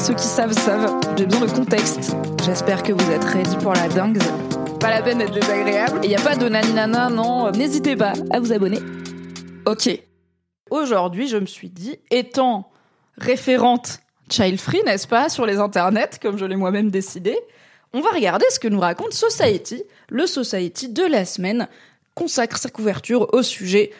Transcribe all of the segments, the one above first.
Ceux qui savent savent, j'ai besoin de contexte. J'espère que vous êtes ready pour la dingue. Pas la peine d'être désagréable. Il n'y a pas de naninana, non. N'hésitez pas à vous abonner. Ok. Aujourd'hui, je me suis dit, étant référente child free, n'est-ce pas, sur les internets, comme je l'ai moi-même décidé, on va regarder ce que nous raconte Society, le Society de la semaine, consacre sa couverture au sujet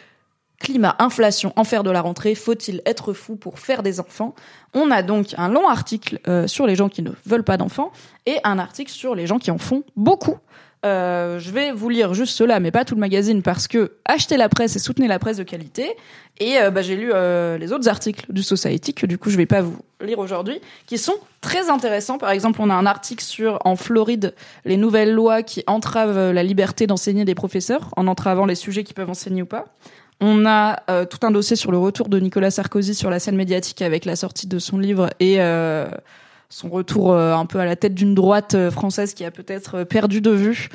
climat, inflation, enfer de la rentrée, faut-il être fou pour faire des enfants? On a donc un long article euh, sur les gens qui ne veulent pas d'enfants et un article sur les gens qui en font beaucoup. Euh, je vais vous lire juste cela, mais pas tout le magazine, parce que achetez la presse et soutenez la presse de qualité. Et euh, bah, j'ai lu euh, les autres articles du Society, que du coup je vais pas vous lire aujourd'hui, qui sont très intéressants. Par exemple, on a un article sur, en Floride, les nouvelles lois qui entravent la liberté d'enseigner des professeurs, en entravant les sujets qui peuvent enseigner ou pas. On a tout un dossier sur le retour de Nicolas Sarkozy sur la scène médiatique avec la sortie de son livre et son retour euh, un peu à la tête d'une droite euh, française qui a peut-être euh, perdu de vue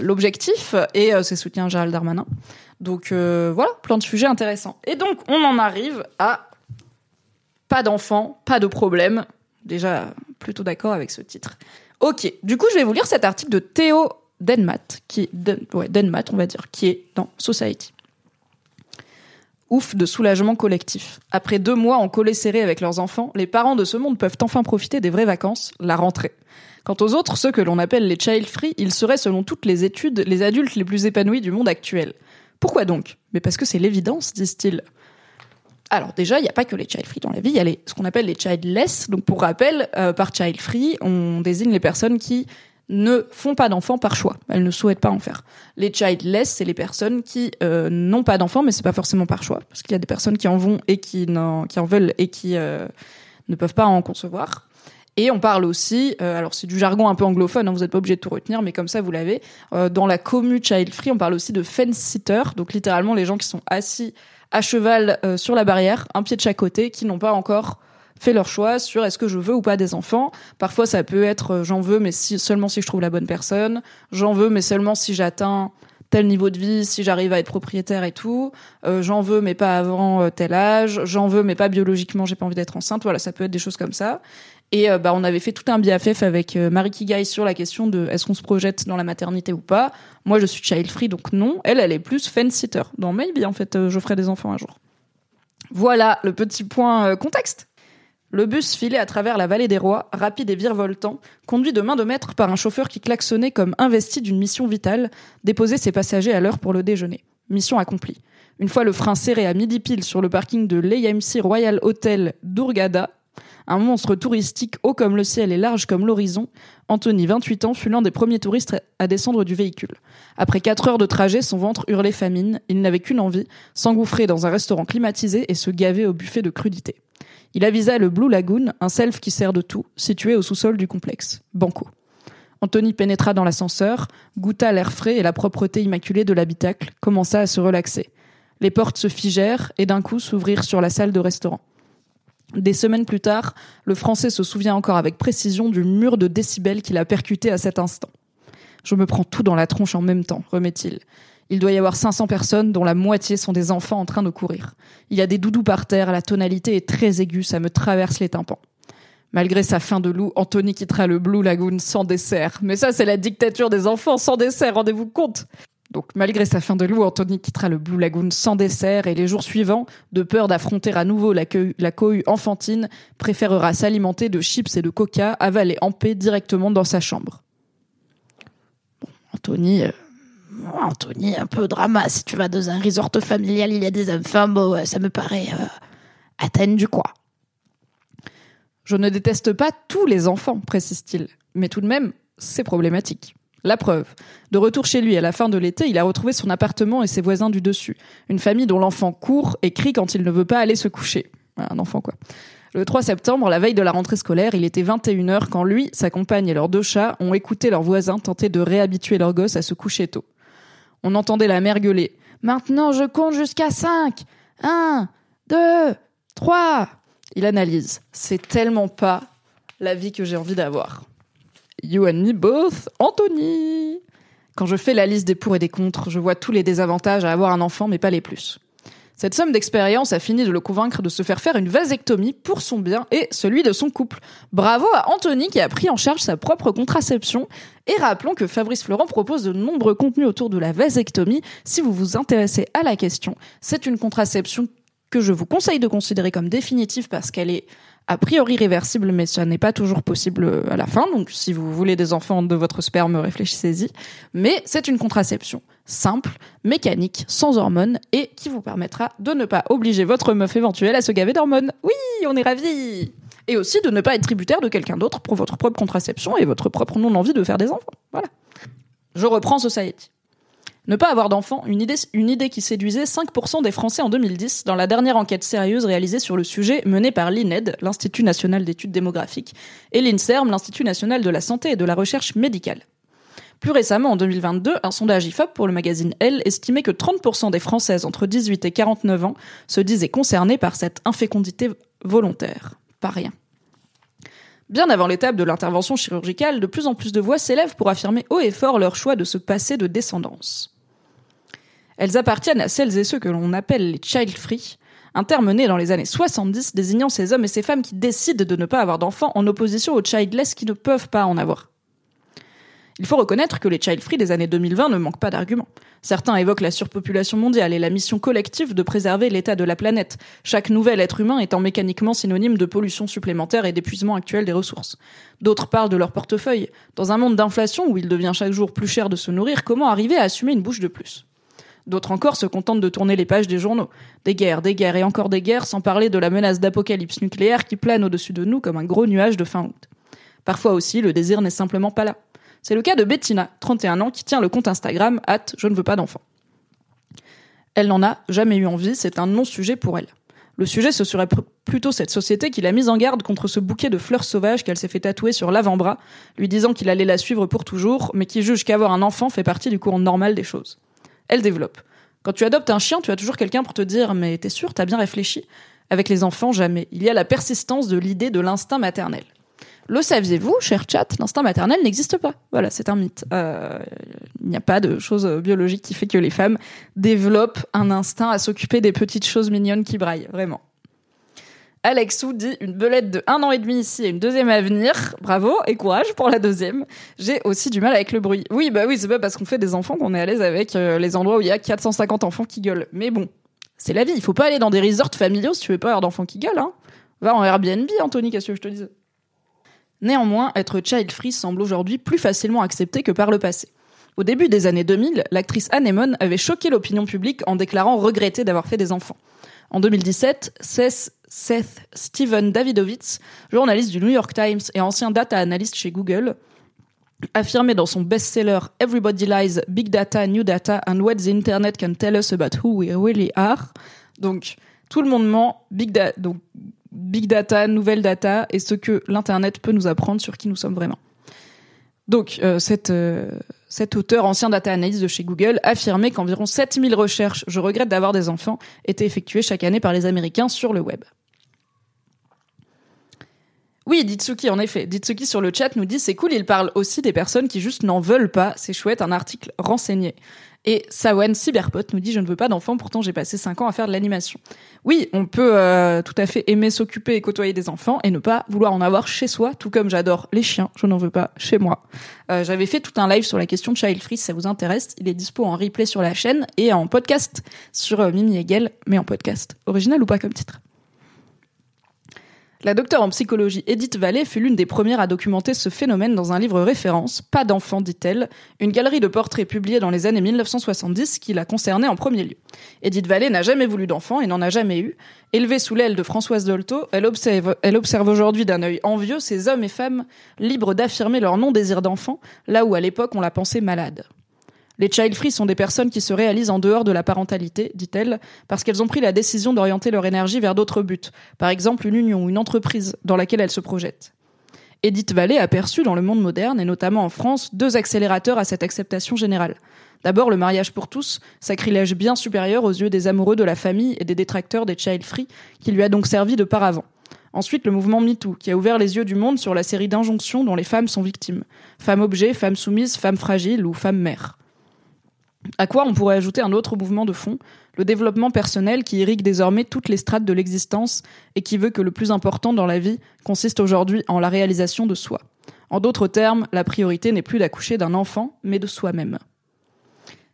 l'objectif et ses soutiens à Gérald Darmanin. Donc voilà, plein de sujets intéressants. Et donc on en arrive à pas d'enfants, pas de problème. Déjà plutôt d'accord avec ce titre. Ok, du coup je vais vous lire cet article de Théo Denmat, qui Denmat on va dire, qui est dans Society. Ouf de soulagement collectif. Après deux mois en collé serré avec leurs enfants, les parents de ce monde peuvent enfin profiter des vraies vacances, la rentrée. Quant aux autres, ceux que l'on appelle les child free, ils seraient selon toutes les études les adultes les plus épanouis du monde actuel. Pourquoi donc? Mais parce que c'est l'évidence, disent-ils. Alors déjà, il n'y a pas que les child free dans la vie, il y a ce qu'on appelle les childless. Donc pour rappel, euh, par child free, on désigne les personnes qui ne font pas d'enfants par choix. Elles ne souhaitent pas en faire. Les childless, c'est les personnes qui euh, n'ont pas d'enfants, mais c'est pas forcément par choix, parce qu'il y a des personnes qui en vont et qui, en, qui en veulent et qui euh, ne peuvent pas en concevoir. Et on parle aussi, euh, alors c'est du jargon un peu anglophone, hein, vous n'êtes pas obligé de tout retenir, mais comme ça vous l'avez. dans la commu child free, on parle aussi de fence sitter, donc littéralement les gens qui sont assis à cheval sur la barrière, un pied de chaque côté, qui n'ont pas encore fait leur choix sur est-ce que je veux ou pas des enfants. Parfois, ça peut être euh, j'en veux, mais si, seulement si je trouve la bonne personne. J'en veux, mais seulement si j'atteins tel niveau de vie, si j'arrive à être propriétaire et tout. Euh, j'en veux, mais pas avant euh, tel âge. J'en veux, mais pas biologiquement, j'ai pas envie d'être enceinte. Voilà, ça peut être des choses comme ça. Et bah, on avait fait tout un BFF avec Marie Kigai sur la question de est-ce qu'on se projette dans la maternité ou pas. Moi, je suis child free, donc non. Elle, elle est plus fence sitter. Dans maybe, en fait, je ferai des enfants un jour. Voilà le petit point contexte. Le bus filait à travers la vallée des rois, rapide et virevoltant, conduit de main de maître par un chauffeur qui klaxonnait comme investi d'une mission vitale, déposer ses passagers à l'heure pour le déjeuner. Mission accomplie. Une fois le frein serré à midi pile sur le parking de l'AMC Royal Hotel d'Urgada, un monstre touristique haut comme le ciel et large comme l'horizon, Anthony, 28 ans, fut l'un des premiers touristes à descendre du véhicule. Après quatre heures de trajet, son ventre hurlait famine, il n'avait qu'une envie, s'engouffrer dans un restaurant climatisé et se gaver au buffet de crudité. Il avisa le Blue Lagoon, un self qui sert de tout, situé au sous-sol du complexe. Banco. Anthony pénétra dans l'ascenseur, goûta l'air frais et la propreté immaculée de l'habitacle, commença à se relaxer. Les portes se figèrent et d'un coup s'ouvrirent sur la salle de restaurant. Des semaines plus tard, le Français se souvient encore avec précision du mur de décibels qu'il a percuté à cet instant. Je me prends tout dans la tronche en même temps, remet-il. Il doit y avoir 500 personnes dont la moitié sont des enfants en train de courir. Il y a des doudous par terre, la tonalité est très aiguë, ça me traverse les tympans. Malgré sa faim de loup, Anthony quittera le Blue Lagoon sans dessert. Mais ça, c'est la dictature des enfants sans dessert, rendez-vous compte. Donc, malgré sa fin de loup, Anthony quittera le Blue Lagoon sans dessert et les jours suivants, de peur d'affronter à nouveau la, la cohue enfantine, préférera s'alimenter de chips et de coca avalés en paix directement dans sa chambre. Bon, Anthony, euh, Anthony, un peu drama. Si tu vas dans un resort familial, il y a des enfants, bon, ça me paraît euh, atteindre quoi. Je ne déteste pas tous les enfants, précise-t-il, mais tout de même, c'est problématique. La preuve. De retour chez lui à la fin de l'été, il a retrouvé son appartement et ses voisins du dessus. Une famille dont l'enfant court et crie quand il ne veut pas aller se coucher. Un enfant, quoi. Le 3 septembre, la veille de la rentrée scolaire, il était 21h quand lui, sa compagne et leurs deux chats ont écouté leurs voisins tenter de réhabituer leur gosse à se coucher tôt. On entendait la mère gueuler. Maintenant, je compte jusqu'à 5. 1, 2, 3. Il analyse. C'est tellement pas la vie que j'ai envie d'avoir. You and me both, Anthony. Quand je fais la liste des pour et des contre, je vois tous les désavantages à avoir un enfant, mais pas les plus. Cette somme d'expérience a fini de le convaincre de se faire faire une vasectomie pour son bien et celui de son couple. Bravo à Anthony qui a pris en charge sa propre contraception. Et rappelons que Fabrice Florent propose de nombreux contenus autour de la vasectomie. Si vous vous intéressez à la question, c'est une contraception que je vous conseille de considérer comme définitive parce qu'elle est a priori réversible, mais ça n'est pas toujours possible à la fin. Donc, si vous voulez des enfants de votre sperme, réfléchissez-y. Mais c'est une contraception simple, mécanique, sans hormones et qui vous permettra de ne pas obliger votre meuf éventuelle à se gaver d'hormones. Oui, on est ravis Et aussi de ne pas être tributaire de quelqu'un d'autre pour votre propre contraception et votre propre non-envie de faire des enfants. Voilà. Je reprends Society. Ne pas avoir d'enfant, une idée, une idée qui séduisait 5% des Français en 2010 dans la dernière enquête sérieuse réalisée sur le sujet menée par l'INED, l'Institut national d'études démographiques, et l'INSERM, l'Institut national de la santé et de la recherche médicale. Plus récemment, en 2022, un sondage IFOP pour le magazine Elle estimait que 30% des Françaises entre 18 et 49 ans se disaient concernées par cette infécondité volontaire. Pas rien. Bien avant l'étape de l'intervention chirurgicale, de plus en plus de voix s'élèvent pour affirmer haut et fort leur choix de se passer de descendance. Elles appartiennent à celles et ceux que l'on appelle les child free, un terme né dans les années 70 désignant ces hommes et ces femmes qui décident de ne pas avoir d'enfants en opposition aux childless qui ne peuvent pas en avoir. Il faut reconnaître que les child free des années 2020 ne manquent pas d'arguments. Certains évoquent la surpopulation mondiale et la mission collective de préserver l'état de la planète, chaque nouvel être humain étant mécaniquement synonyme de pollution supplémentaire et d'épuisement actuel des ressources. D'autres parlent de leur portefeuille. Dans un monde d'inflation où il devient chaque jour plus cher de se nourrir, comment arriver à assumer une bouche de plus? D'autres encore se contentent de tourner les pages des journaux. Des guerres, des guerres et encore des guerres, sans parler de la menace d'apocalypse nucléaire qui plane au-dessus de nous comme un gros nuage de fin août. Parfois aussi, le désir n'est simplement pas là. C'est le cas de Bettina, 31 ans, qui tient le compte Instagram at je ne veux pas d'enfant. Elle n'en a jamais eu envie, c'est un non-sujet pour elle. Le sujet, ce serait plutôt cette société qui l'a mise en garde contre ce bouquet de fleurs sauvages qu'elle s'est fait tatouer sur l'avant-bras, lui disant qu'il allait la suivre pour toujours, mais qui juge qu'avoir un enfant fait partie du courant normal des choses elle développe. Quand tu adoptes un chien, tu as toujours quelqu'un pour te dire mais t'es sûr, t'as bien réfléchi? Avec les enfants, jamais. Il y a la persistance de l'idée de l'instinct maternel. Le saviez-vous, cher chat, l'instinct maternel n'existe pas. Voilà, c'est un mythe. Euh, il n'y a pas de chose biologique qui fait que les femmes développent un instinct à s'occuper des petites choses mignonnes qui braillent, vraiment. Alexou dit une belette de un an et demi ici et une deuxième à venir. Bravo et courage pour la deuxième. J'ai aussi du mal avec le bruit. Oui, bah oui, c'est pas parce qu'on fait des enfants qu'on est à l'aise avec euh, les endroits où il y a 450 enfants qui gueulent. Mais bon, c'est la vie. Il faut pas aller dans des resorts familiaux si tu veux pas avoir d'enfants qui gueulent. Hein. Va en Airbnb, Anthony, qu'est-ce que je te disais Néanmoins, être child-free semble aujourd'hui plus facilement accepté que par le passé. Au début des années 2000, l'actrice Anemone avait choqué l'opinion publique en déclarant regretter d'avoir fait des enfants. En 2017, Seth, Steven Davidovitz, journaliste du New York Times et ancien data analyst chez Google, affirmait dans son best-seller Everybody Lies, Big Data, New Data and What the Internet Can Tell Us About Who We Really Are. Donc, tout le monde ment, Big, donc, big Data, Nouvelle Data et ce que l'Internet peut nous apprendre sur qui nous sommes vraiment. Donc, euh, euh, cet auteur, ancien data analyst de chez Google, affirmait qu'environ 7000 recherches, je regrette d'avoir des enfants, étaient effectuées chaque année par les Américains sur le web. Oui, Ditsuki, en effet. Ditsuki sur le chat nous dit c'est cool, il parle aussi des personnes qui juste n'en veulent pas. C'est chouette, un article renseigné. Et Sawen Cyberpot nous dit Je ne veux pas d'enfant, pourtant j'ai passé 5 ans à faire de l'animation. Oui, on peut euh, tout à fait aimer s'occuper et côtoyer des enfants et ne pas vouloir en avoir chez soi, tout comme j'adore les chiens, je n'en veux pas chez moi. Euh, J'avais fait tout un live sur la question de Child Free, si ça vous intéresse. Il est dispo en replay sur la chaîne et en podcast sur euh, Mimi Hegel, mais en podcast. Original ou pas comme titre la docteure en psychologie Edith Vallée fut l'une des premières à documenter ce phénomène dans un livre référence, Pas d'enfant, dit-elle, une galerie de portraits publiée dans les années 1970 qui la concernait en premier lieu. Edith Vallée n'a jamais voulu d'enfant et n'en a jamais eu. Élevée sous l'aile de Françoise Dolto, elle observe, elle observe aujourd'hui d'un œil envieux ces hommes et femmes libres d'affirmer leur non-désir d'enfant, là où à l'époque on la pensait malade. Les child free sont des personnes qui se réalisent en dehors de la parentalité, dit-elle, parce qu'elles ont pris la décision d'orienter leur énergie vers d'autres buts, par exemple une union ou une entreprise dans laquelle elles se projettent. Edith Vallée a perçu dans le monde moderne, et notamment en France, deux accélérateurs à cette acceptation générale. D'abord, le mariage pour tous, sacrilège bien supérieur aux yeux des amoureux de la famille et des détracteurs des child free, qui lui a donc servi de paravent. Ensuite, le mouvement MeToo, qui a ouvert les yeux du monde sur la série d'injonctions dont les femmes sont victimes. Femmes objets, femmes soumises, femmes fragiles ou femmes mères. À quoi on pourrait ajouter un autre mouvement de fond, le développement personnel qui irrigue désormais toutes les strates de l'existence et qui veut que le plus important dans la vie consiste aujourd'hui en la réalisation de soi. En d'autres termes, la priorité n'est plus d'accoucher d'un enfant, mais de soi-même.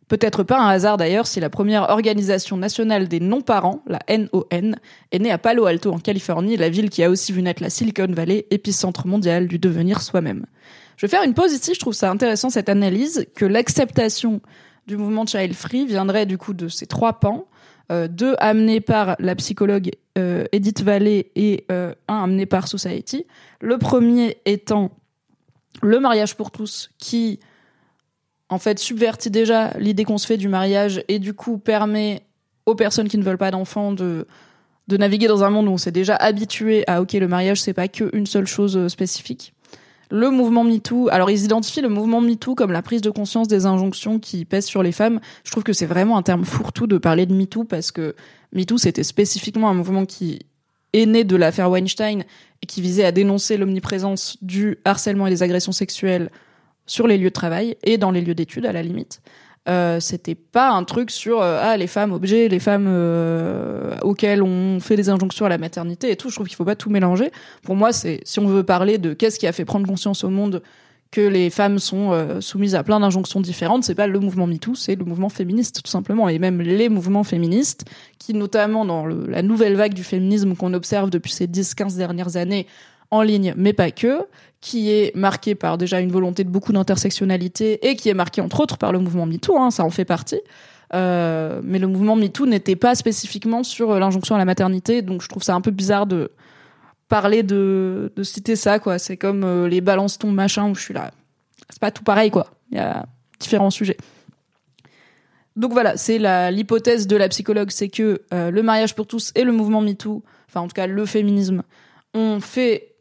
Peut-être pas un hasard d'ailleurs si la première organisation nationale des non-parents, la NON, est née à Palo Alto en Californie, la ville qui a aussi vu naître la Silicon Valley, épicentre mondial du devenir soi-même. Je vais faire une pause ici, je trouve ça intéressant cette analyse, que l'acceptation du mouvement Child Free viendrait du coup de ces trois pans, euh, deux amenés par la psychologue euh, Edith Vallée et euh, un amené par Society. Le premier étant le mariage pour tous, qui en fait subvertit déjà l'idée qu'on se fait du mariage et du coup permet aux personnes qui ne veulent pas d'enfants de de naviguer dans un monde où on s'est déjà habitué à ok le mariage c'est pas qu'une seule chose spécifique le mouvement MeToo. Alors, ils identifient le mouvement MeToo comme la prise de conscience des injonctions qui pèsent sur les femmes. Je trouve que c'est vraiment un terme fourre-tout de parler de MeToo parce que MeToo, c'était spécifiquement un mouvement qui est né de l'affaire Weinstein et qui visait à dénoncer l'omniprésence du harcèlement et des agressions sexuelles sur les lieux de travail et dans les lieux d'études à la limite. Euh, c'était pas un truc sur euh, ah les femmes objets, les femmes euh, auxquelles on fait des injonctions à la maternité et tout. Je trouve qu'il faut pas tout mélanger. Pour moi, c'est si on veut parler de qu'est-ce qui a fait prendre conscience au monde que les femmes sont euh, soumises à plein d'injonctions différentes, c'est pas le mouvement MeToo, c'est le mouvement féministe tout simplement, et même les mouvements féministes qui, notamment dans le, la nouvelle vague du féminisme qu'on observe depuis ces 10-15 dernières années, en ligne, mais pas que, qui est marqué par déjà une volonté de beaucoup d'intersectionnalité et qui est marqué entre autres par le mouvement MeToo, hein, ça en fait partie. Euh, mais le mouvement MeToo n'était pas spécifiquement sur euh, l'injonction à la maternité, donc je trouve ça un peu bizarre de parler de, de citer ça, quoi. C'est comme euh, les balance ton machin où je suis là. C'est pas tout pareil, quoi. Il y a différents sujets. Donc voilà, c'est l'hypothèse de la psychologue, c'est que le mariage pour tous et le mouvement MeToo, enfin en tout cas le féminisme, ont fait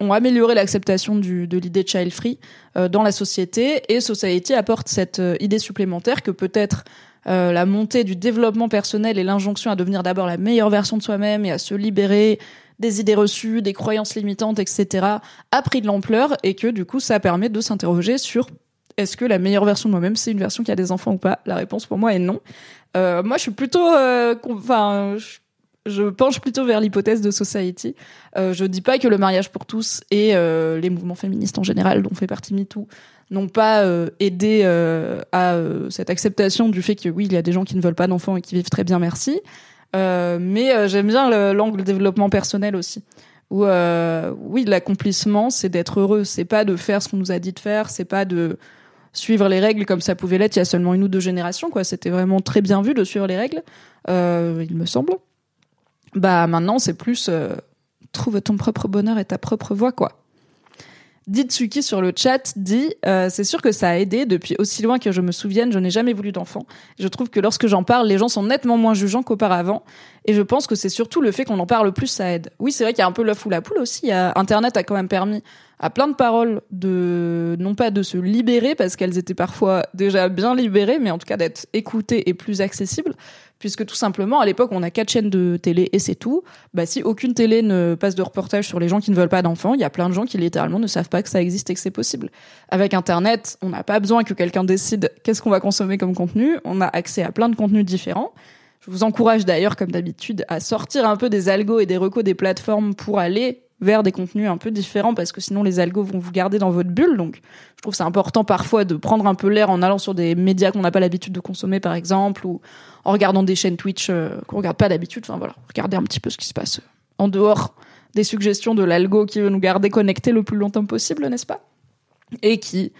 ont amélioré l'acceptation de l'idée child free euh, dans la société et Society apporte cette euh, idée supplémentaire que peut-être euh, la montée du développement personnel et l'injonction à devenir d'abord la meilleure version de soi-même et à se libérer des idées reçues, des croyances limitantes, etc., a pris de l'ampleur et que du coup ça permet de s'interroger sur est-ce que la meilleure version de moi-même c'est une version qui a des enfants ou pas? La réponse pour moi est non. moi je suis plutôt, enfin, je penche plutôt vers l'hypothèse de Society. Euh, je dis pas que le mariage pour tous et euh, les mouvements féministes en général, dont fait partie MeToo, n'ont pas euh, aidé euh, à cette acceptation du fait que oui, il y a des gens qui ne veulent pas d'enfants et qui vivent très bien, merci. mais j'aime bien l'angle développement personnel aussi. Oui, l'accomplissement, c'est d'être heureux. C'est pas de faire ce qu'on nous a dit de faire. C'est pas de suivre les règles comme ça pouvait l'être il y a seulement une ou deux générations. Quoi, c'était vraiment très bien vu de suivre les règles, il me semble bah maintenant c'est plus euh, trouve ton propre bonheur et ta propre voie quoi. Ditsuki sur le chat dit euh, c'est sûr que ça a aidé depuis aussi loin que je me souvienne je n'ai jamais voulu d'enfant. Je trouve que lorsque j'en parle les gens sont nettement moins jugeants qu'auparavant et je pense que c'est surtout le fait qu'on en parle plus ça aide. Oui c'est vrai qu'il y a un peu l'œuf ou la poule aussi internet a quand même permis à plein de paroles de non pas de se libérer parce qu'elles étaient parfois déjà bien libérées mais en tout cas d'être écoutées et plus accessibles puisque tout simplement, à l'époque, on a quatre chaînes de télé et c'est tout. Bah, si aucune télé ne passe de reportage sur les gens qui ne veulent pas d'enfants, il y a plein de gens qui littéralement ne savent pas que ça existe et que c'est possible. Avec Internet, on n'a pas besoin que quelqu'un décide qu'est-ce qu'on va consommer comme contenu. On a accès à plein de contenus différents. Je vous encourage d'ailleurs, comme d'habitude, à sortir un peu des algos et des recos des plateformes pour aller vers des contenus un peu différents parce que sinon les algos vont vous garder dans votre bulle. Donc, je trouve c'est important parfois de prendre un peu l'air en allant sur des médias qu'on n'a pas l'habitude de consommer, par exemple, ou en regardant des chaînes Twitch euh, qu'on regarde pas d'habitude. Enfin voilà, regardez un petit peu ce qui se passe en dehors des suggestions de l'algo qui veut nous garder connectés le plus longtemps possible, n'est-ce pas? Et qui,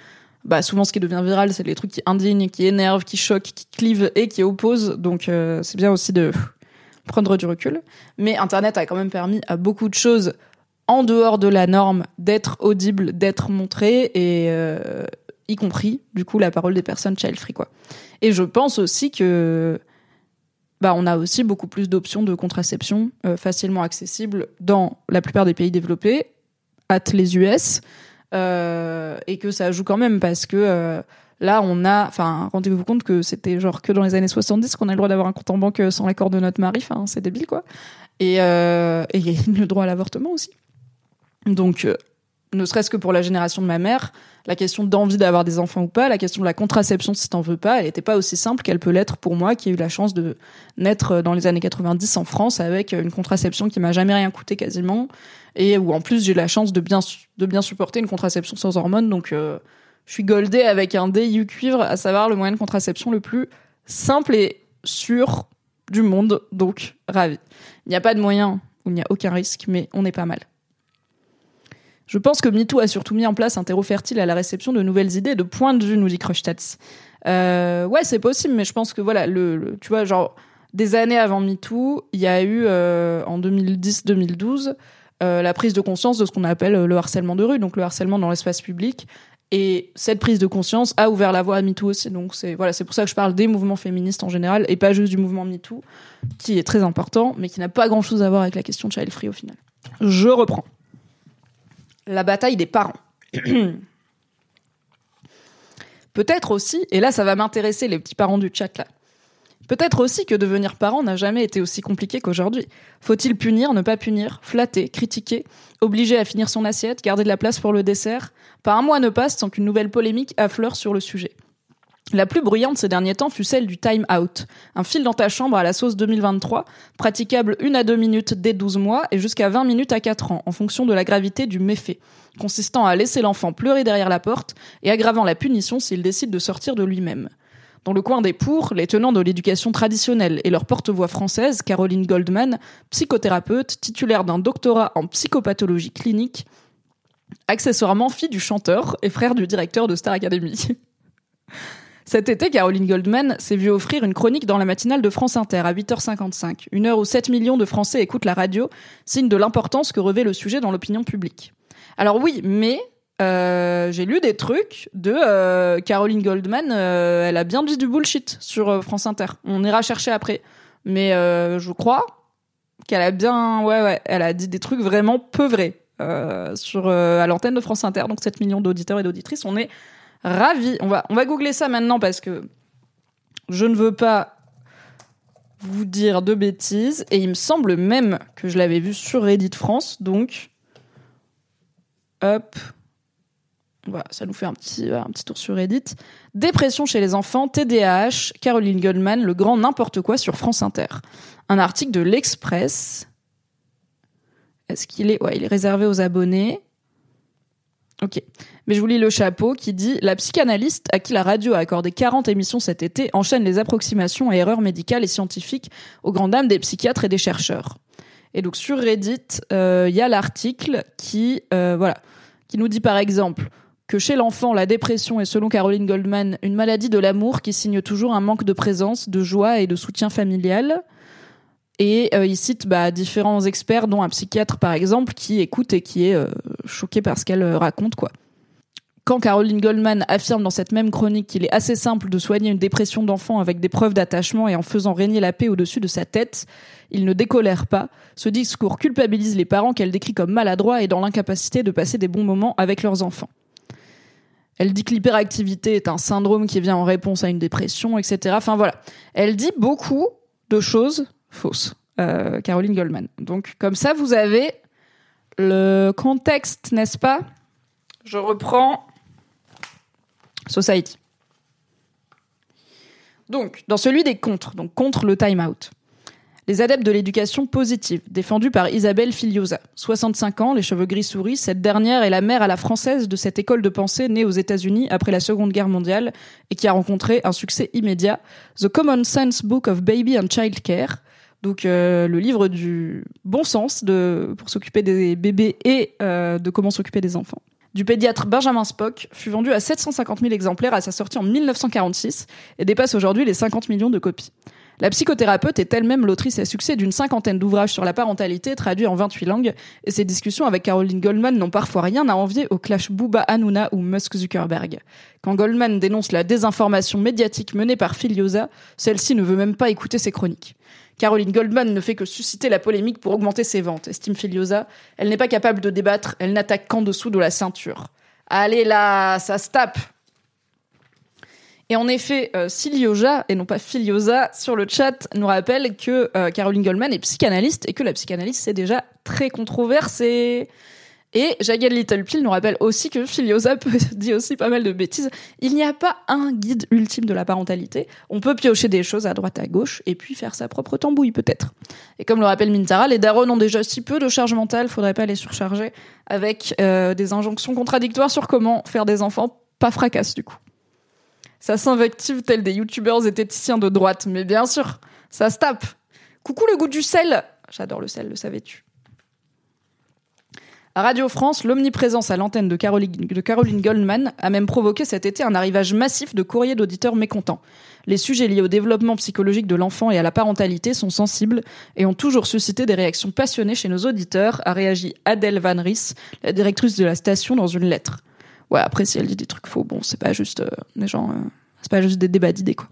bah souvent ce qui devient viral, c'est les trucs qui indignent, qui énervent, qui choquent, qui clivent et qui opposent. Donc euh, c'est bien aussi de prendre du recul. Mais Internet a quand même permis à beaucoup de choses en dehors de la norme d'être audible, d'être montré et euh, y compris du coup la parole des personnes child free quoi. Et je pense aussi que bah on a aussi beaucoup plus d'options de contraception euh, facilement accessibles dans la plupart des pays développés, at les US, euh, et que ça joue quand même parce que là on a, enfin rendez-vous compte que c'était genre que dans les années 70 qu'on a le droit d'avoir un compte en banque sans l'accord de notre mari, enfin c'est débile quoi. Et le droit à l'avortement aussi. Donc, euh, ne serait-ce que pour la génération de ma mère, la question d'envie d'avoir des enfants ou pas, la question de la contraception si t'en veux pas, elle n'était pas aussi simple qu'elle peut l'être pour moi qui ai eu la chance de naître dans les années 90 en France avec une contraception qui m'a jamais rien coûté quasiment et où en plus j'ai eu la chance de bien de bien supporter une contraception sans hormones donc euh, je suis goldée avec un DIU cuivre à savoir le moyen de contraception le plus simple et sûr du monde donc ravi. Il n'y a pas de moyen où il n'y a aucun risque mais on est pas mal. Je pense que MeToo a surtout mis en place un terreau fertile à la réception de nouvelles idées de points de vue, nous dit Krustats. Euh, ouais, c'est possible, mais je pense que voilà, le, tu vois, genre des années avant MeToo, il y a eu euh, en 2010-2012 euh, la prise de conscience de ce qu'on appelle le harcèlement de rue, donc le harcèlement dans l'espace public. Et cette prise de conscience a ouvert la voie à MeToo aussi. Donc c'est voilà, c'est pour ça que je parle des mouvements féministes en général et pas juste du mouvement MeToo, qui est très important, mais qui n'a pas grand-chose à voir avec la question de child free au final. Je reprends la bataille des parents. Peut-être aussi, et là ça va m'intéresser les petits parents du chat là. Peut-être aussi que devenir parent n'a jamais été aussi compliqué qu'aujourd'hui. Faut-il punir, ne pas punir, flatter, critiquer, obliger à finir son assiette, garder de la place pour le dessert? Pas un mois ne passe sans qu'une nouvelle polémique affleure sur le sujet. La plus bruyante ces derniers temps fut celle du time out, un fil dans ta chambre à la sauce 2023, praticable une à deux minutes dès 12 mois et jusqu'à 20 minutes à 4 ans, en fonction de la gravité du méfait, consistant à laisser l'enfant pleurer derrière la porte et aggravant la punition s'il décide de sortir de lui-même. Dans le coin des pour, les tenants de l'éducation traditionnelle et leur porte-voix française, Caroline Goldman, psychothérapeute, titulaire d'un doctorat en psychopathologie clinique, accessoirement fille du chanteur et frère du directeur de Star Academy. Cet été, Caroline Goldman s'est vue offrir une chronique dans la matinale de France Inter à 8h55, une heure où 7 millions de Français écoutent la radio, signe de l'importance que revêt le sujet dans l'opinion publique. Alors oui, mais euh, j'ai lu des trucs de euh, Caroline Goldman, euh, elle a bien dit du bullshit sur France Inter. On ira chercher après. Mais je crois qu'elle a bien... Ouais, ouais, elle a dit des trucs vraiment peu vrais. sur à l'antenne de France Inter, donc 7 millions d'auditeurs et d'auditrices. On est ravi. On va, on googler ça maintenant parce que je ne veux pas vous dire de bêtises. Et il me semble même que je l'avais vu sur Reddit France. Donc, hop. Voilà, ça nous fait un petit, un petit tour sur Reddit. Dépression chez les enfants, TDAH, Caroline Goldman, le grand n'importe quoi sur France Inter. Un article de l'Express. Est-ce qu'il est, ouais, il est réservé aux abonnés. Ok. Mais je vous lis le chapeau qui dit La psychanalyste à qui la radio a accordé 40 émissions cet été enchaîne les approximations et erreurs médicales et scientifiques aux grandes dames des psychiatres et des chercheurs. Et donc sur Reddit, euh, il y a l'article qui, euh, voilà, qui nous dit par exemple que chez l'enfant, la dépression est selon Caroline Goldman une maladie de l'amour qui signe toujours un manque de présence, de joie et de soutien familial. Et euh, il cite bah, différents experts, dont un psychiatre par exemple, qui écoute et qui est euh, choqué par ce qu'elle euh, raconte, quoi. Quand Caroline Goldman affirme dans cette même chronique qu'il est assez simple de soigner une dépression d'enfant avec des preuves d'attachement et en faisant régner la paix au-dessus de sa tête, il ne décolère pas. Ce discours culpabilise les parents qu'elle décrit comme maladroits et dans l'incapacité de passer des bons moments avec leurs enfants. Elle dit que l'hyperactivité est un syndrome qui vient en réponse à une dépression, etc. Enfin voilà. Elle dit beaucoup de choses fausses. Euh, Caroline Goldman. Donc comme ça, vous avez le contexte, n'est-ce pas? Je reprends Society. Donc, dans celui des contre, donc contre le time-out. Les adeptes de l'éducation positive, défendus par Isabelle Filiosa. 65 ans, les cheveux gris souris, cette dernière est la mère à la française de cette école de pensée née aux États-Unis après la Seconde Guerre mondiale et qui a rencontré un succès immédiat, The Common Sense Book of Baby and Child Care, donc euh, le livre du bon sens pour s'occuper des bébés et euh, de comment s'occuper des enfants du pédiatre Benjamin Spock fut vendu à 750 000 exemplaires à sa sortie en 1946 et dépasse aujourd'hui les 50 millions de copies. La psychothérapeute est elle-même l'autrice à succès d'une cinquantaine d'ouvrages sur la parentalité traduits en 28 langues, et ses discussions avec Caroline Goldman n'ont parfois rien à envier au clash Booba Hanouna ou Musk Zuckerberg. Quand Goldman dénonce la désinformation médiatique menée par Filiosa, celle-ci ne veut même pas écouter ses chroniques. Caroline Goldman ne fait que susciter la polémique pour augmenter ses ventes, estime Filiosa. Elle n'est pas capable de débattre, elle n'attaque qu'en dessous de la ceinture. Allez là, ça se tape et en effet, euh, et non pas Filiosa, sur le chat, nous rappelle que euh, Caroline Goldman est psychanalyste et que la psychanalyse, c'est déjà très controversé. Et Jagged Little Pill nous rappelle aussi que Filiosa dit aussi pas mal de bêtises. Il n'y a pas un guide ultime de la parentalité. On peut piocher des choses à droite à gauche et puis faire sa propre tambouille peut-être. Et comme le rappelle Mintara, les darons ont déjà si peu de charge mentale, faudrait pas les surcharger avec euh, des injonctions contradictoires sur comment faire des enfants pas fracasse du coup. Ça s'invective tel des youtubeurs esthéticiens de droite. Mais bien sûr, ça se tape. Coucou le goût du sel. J'adore le sel, le savais-tu? À Radio France, l'omniprésence à l'antenne de Caroline, Goldman a même provoqué cet été un arrivage massif de courriers d'auditeurs mécontents. Les sujets liés au développement psychologique de l'enfant et à la parentalité sont sensibles et ont toujours suscité des réactions passionnées chez nos auditeurs, a réagi Adèle Van Ries, la directrice de la station, dans une lettre ouais, après, si elle dit des trucs faux, bon, c'est pas juste euh, des gens, euh, c'est pas juste des débats d'idées, quoi.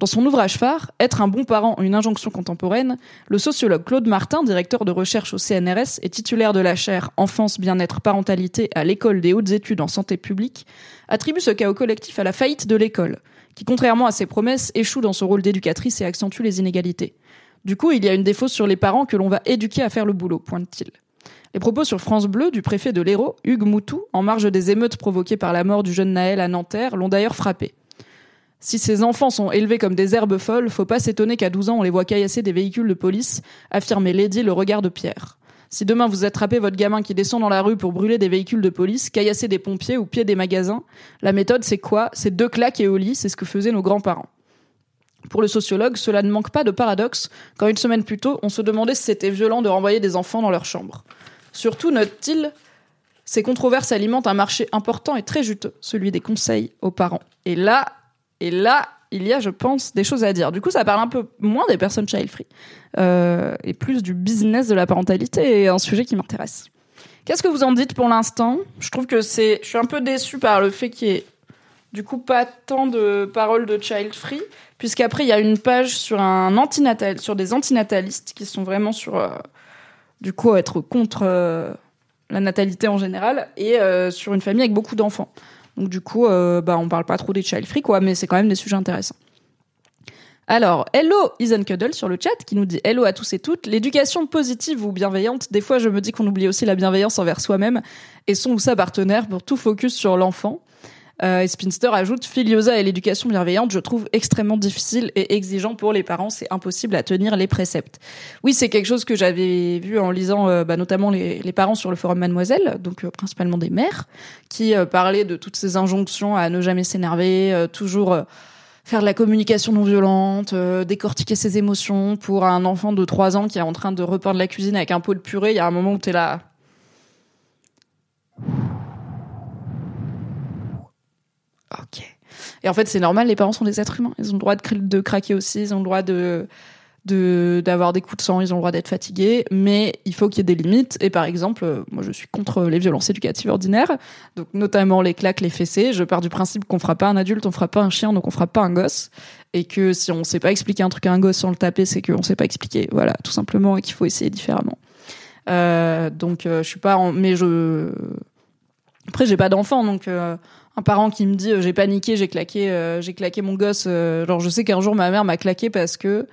Dans son ouvrage phare, Être un bon parent, une injonction contemporaine, le sociologue Claude Martin, directeur de recherche au CNRS et titulaire de la chaire Enfance, bien-être, parentalité à l'école des hautes études en santé publique, attribue ce chaos collectif à la faillite de l'école, qui, contrairement à ses promesses, échoue dans son rôle d'éducatrice et accentue les inégalités. Du coup, il y a une défausse sur les parents que l'on va éduquer à faire le boulot, pointe-t-il. Les propos sur France Bleu du préfet de l'Hérault, Hugues Moutou, en marge des émeutes provoquées par la mort du jeune Naël à Nanterre, l'ont d'ailleurs frappé. Si ces enfants sont élevés comme des herbes folles, faut pas s'étonner qu'à 12 ans on les voit caillasser des véhicules de police, affirmait Lady le regard de Pierre. Si demain vous attrapez votre gamin qui descend dans la rue pour brûler des véhicules de police, caillasser des pompiers ou pied des magasins, la méthode c'est quoi? C'est deux claques et au lit, c'est ce que faisaient nos grands-parents. Pour le sociologue, cela ne manque pas de paradoxe quand une semaine plus tôt, on se demandait si c'était violent de renvoyer des enfants dans leur chambre. Surtout, note-t-il, ces controverses alimentent un marché important et très juteux, celui des conseils aux parents. Et là, et là, il y a, je pense, des choses à dire. Du coup, ça parle un peu moins des personnes child-free euh, et plus du business de la parentalité et un sujet qui m'intéresse. Qu'est-ce que vous en dites pour l'instant? Je trouve que c'est, je suis un peu déçue par le fait qu'il y ait du coup pas tant de paroles de child-free, puisqu'après il y a une page sur un antinatal, sur des antinatalistes qui sont vraiment sur euh, du coup être contre euh, la natalité en général et sur une famille avec beaucoup d'enfants. Donc du coup, euh, bah on parle pas trop des child free quoi, mais c'est quand même des sujets intéressants. Alors, hello Isen Cuddle sur le chat qui nous dit hello à tous et toutes. L'éducation positive ou bienveillante, des fois je me dis qu'on oublie aussi la bienveillance envers soi-même et son ou sa partenaire pour tout focus sur l'enfant. Euh, et Spinster ajoute Filiosa et l'éducation bienveillante, je trouve extrêmement difficile et exigeant pour les parents. C'est impossible à tenir les préceptes. Oui, c'est quelque chose que j'avais vu en lisant euh, bah, notamment les, parents sur le forum Mademoiselle, donc euh, principalement des mères, qui parlaient de toutes ces injonctions à ne jamais s'énerver, toujours faire de la communication non violente, décortiquer ses émotions pour un enfant de 3 ans qui est en train de repeindre la cuisine avec un pot de purée. Il y a un moment où tu es là ok. Et en fait, c'est normal, les parents sont des êtres humains. Ils ont le droit de, craquer aussi, ils ont le droit de d'avoir des coups de sang, ils ont le droit d'être fatigués, mais il faut qu'il y ait des limites. Et par exemple, moi je suis contre les violences éducatives ordinaires, donc notamment les claques, les fessées. Je pars du principe qu'on fera pas un adulte, on fera pas un chien, donc on fera pas un gosse. Et que si on sait pas expliquer un truc à un gosse sans le taper, c'est qu'on sait pas expliquer. Voilà, tout simplement, et qu'il faut essayer différemment. Euh, donc euh, je suis pas, en... mais je après j'ai pas d'enfant, donc euh, un parent qui me dit euh, j'ai paniqué, j'ai claqué, euh, j'ai claqué mon gosse. Euh, genre je sais qu'un jour ma mère m'a claqué parce que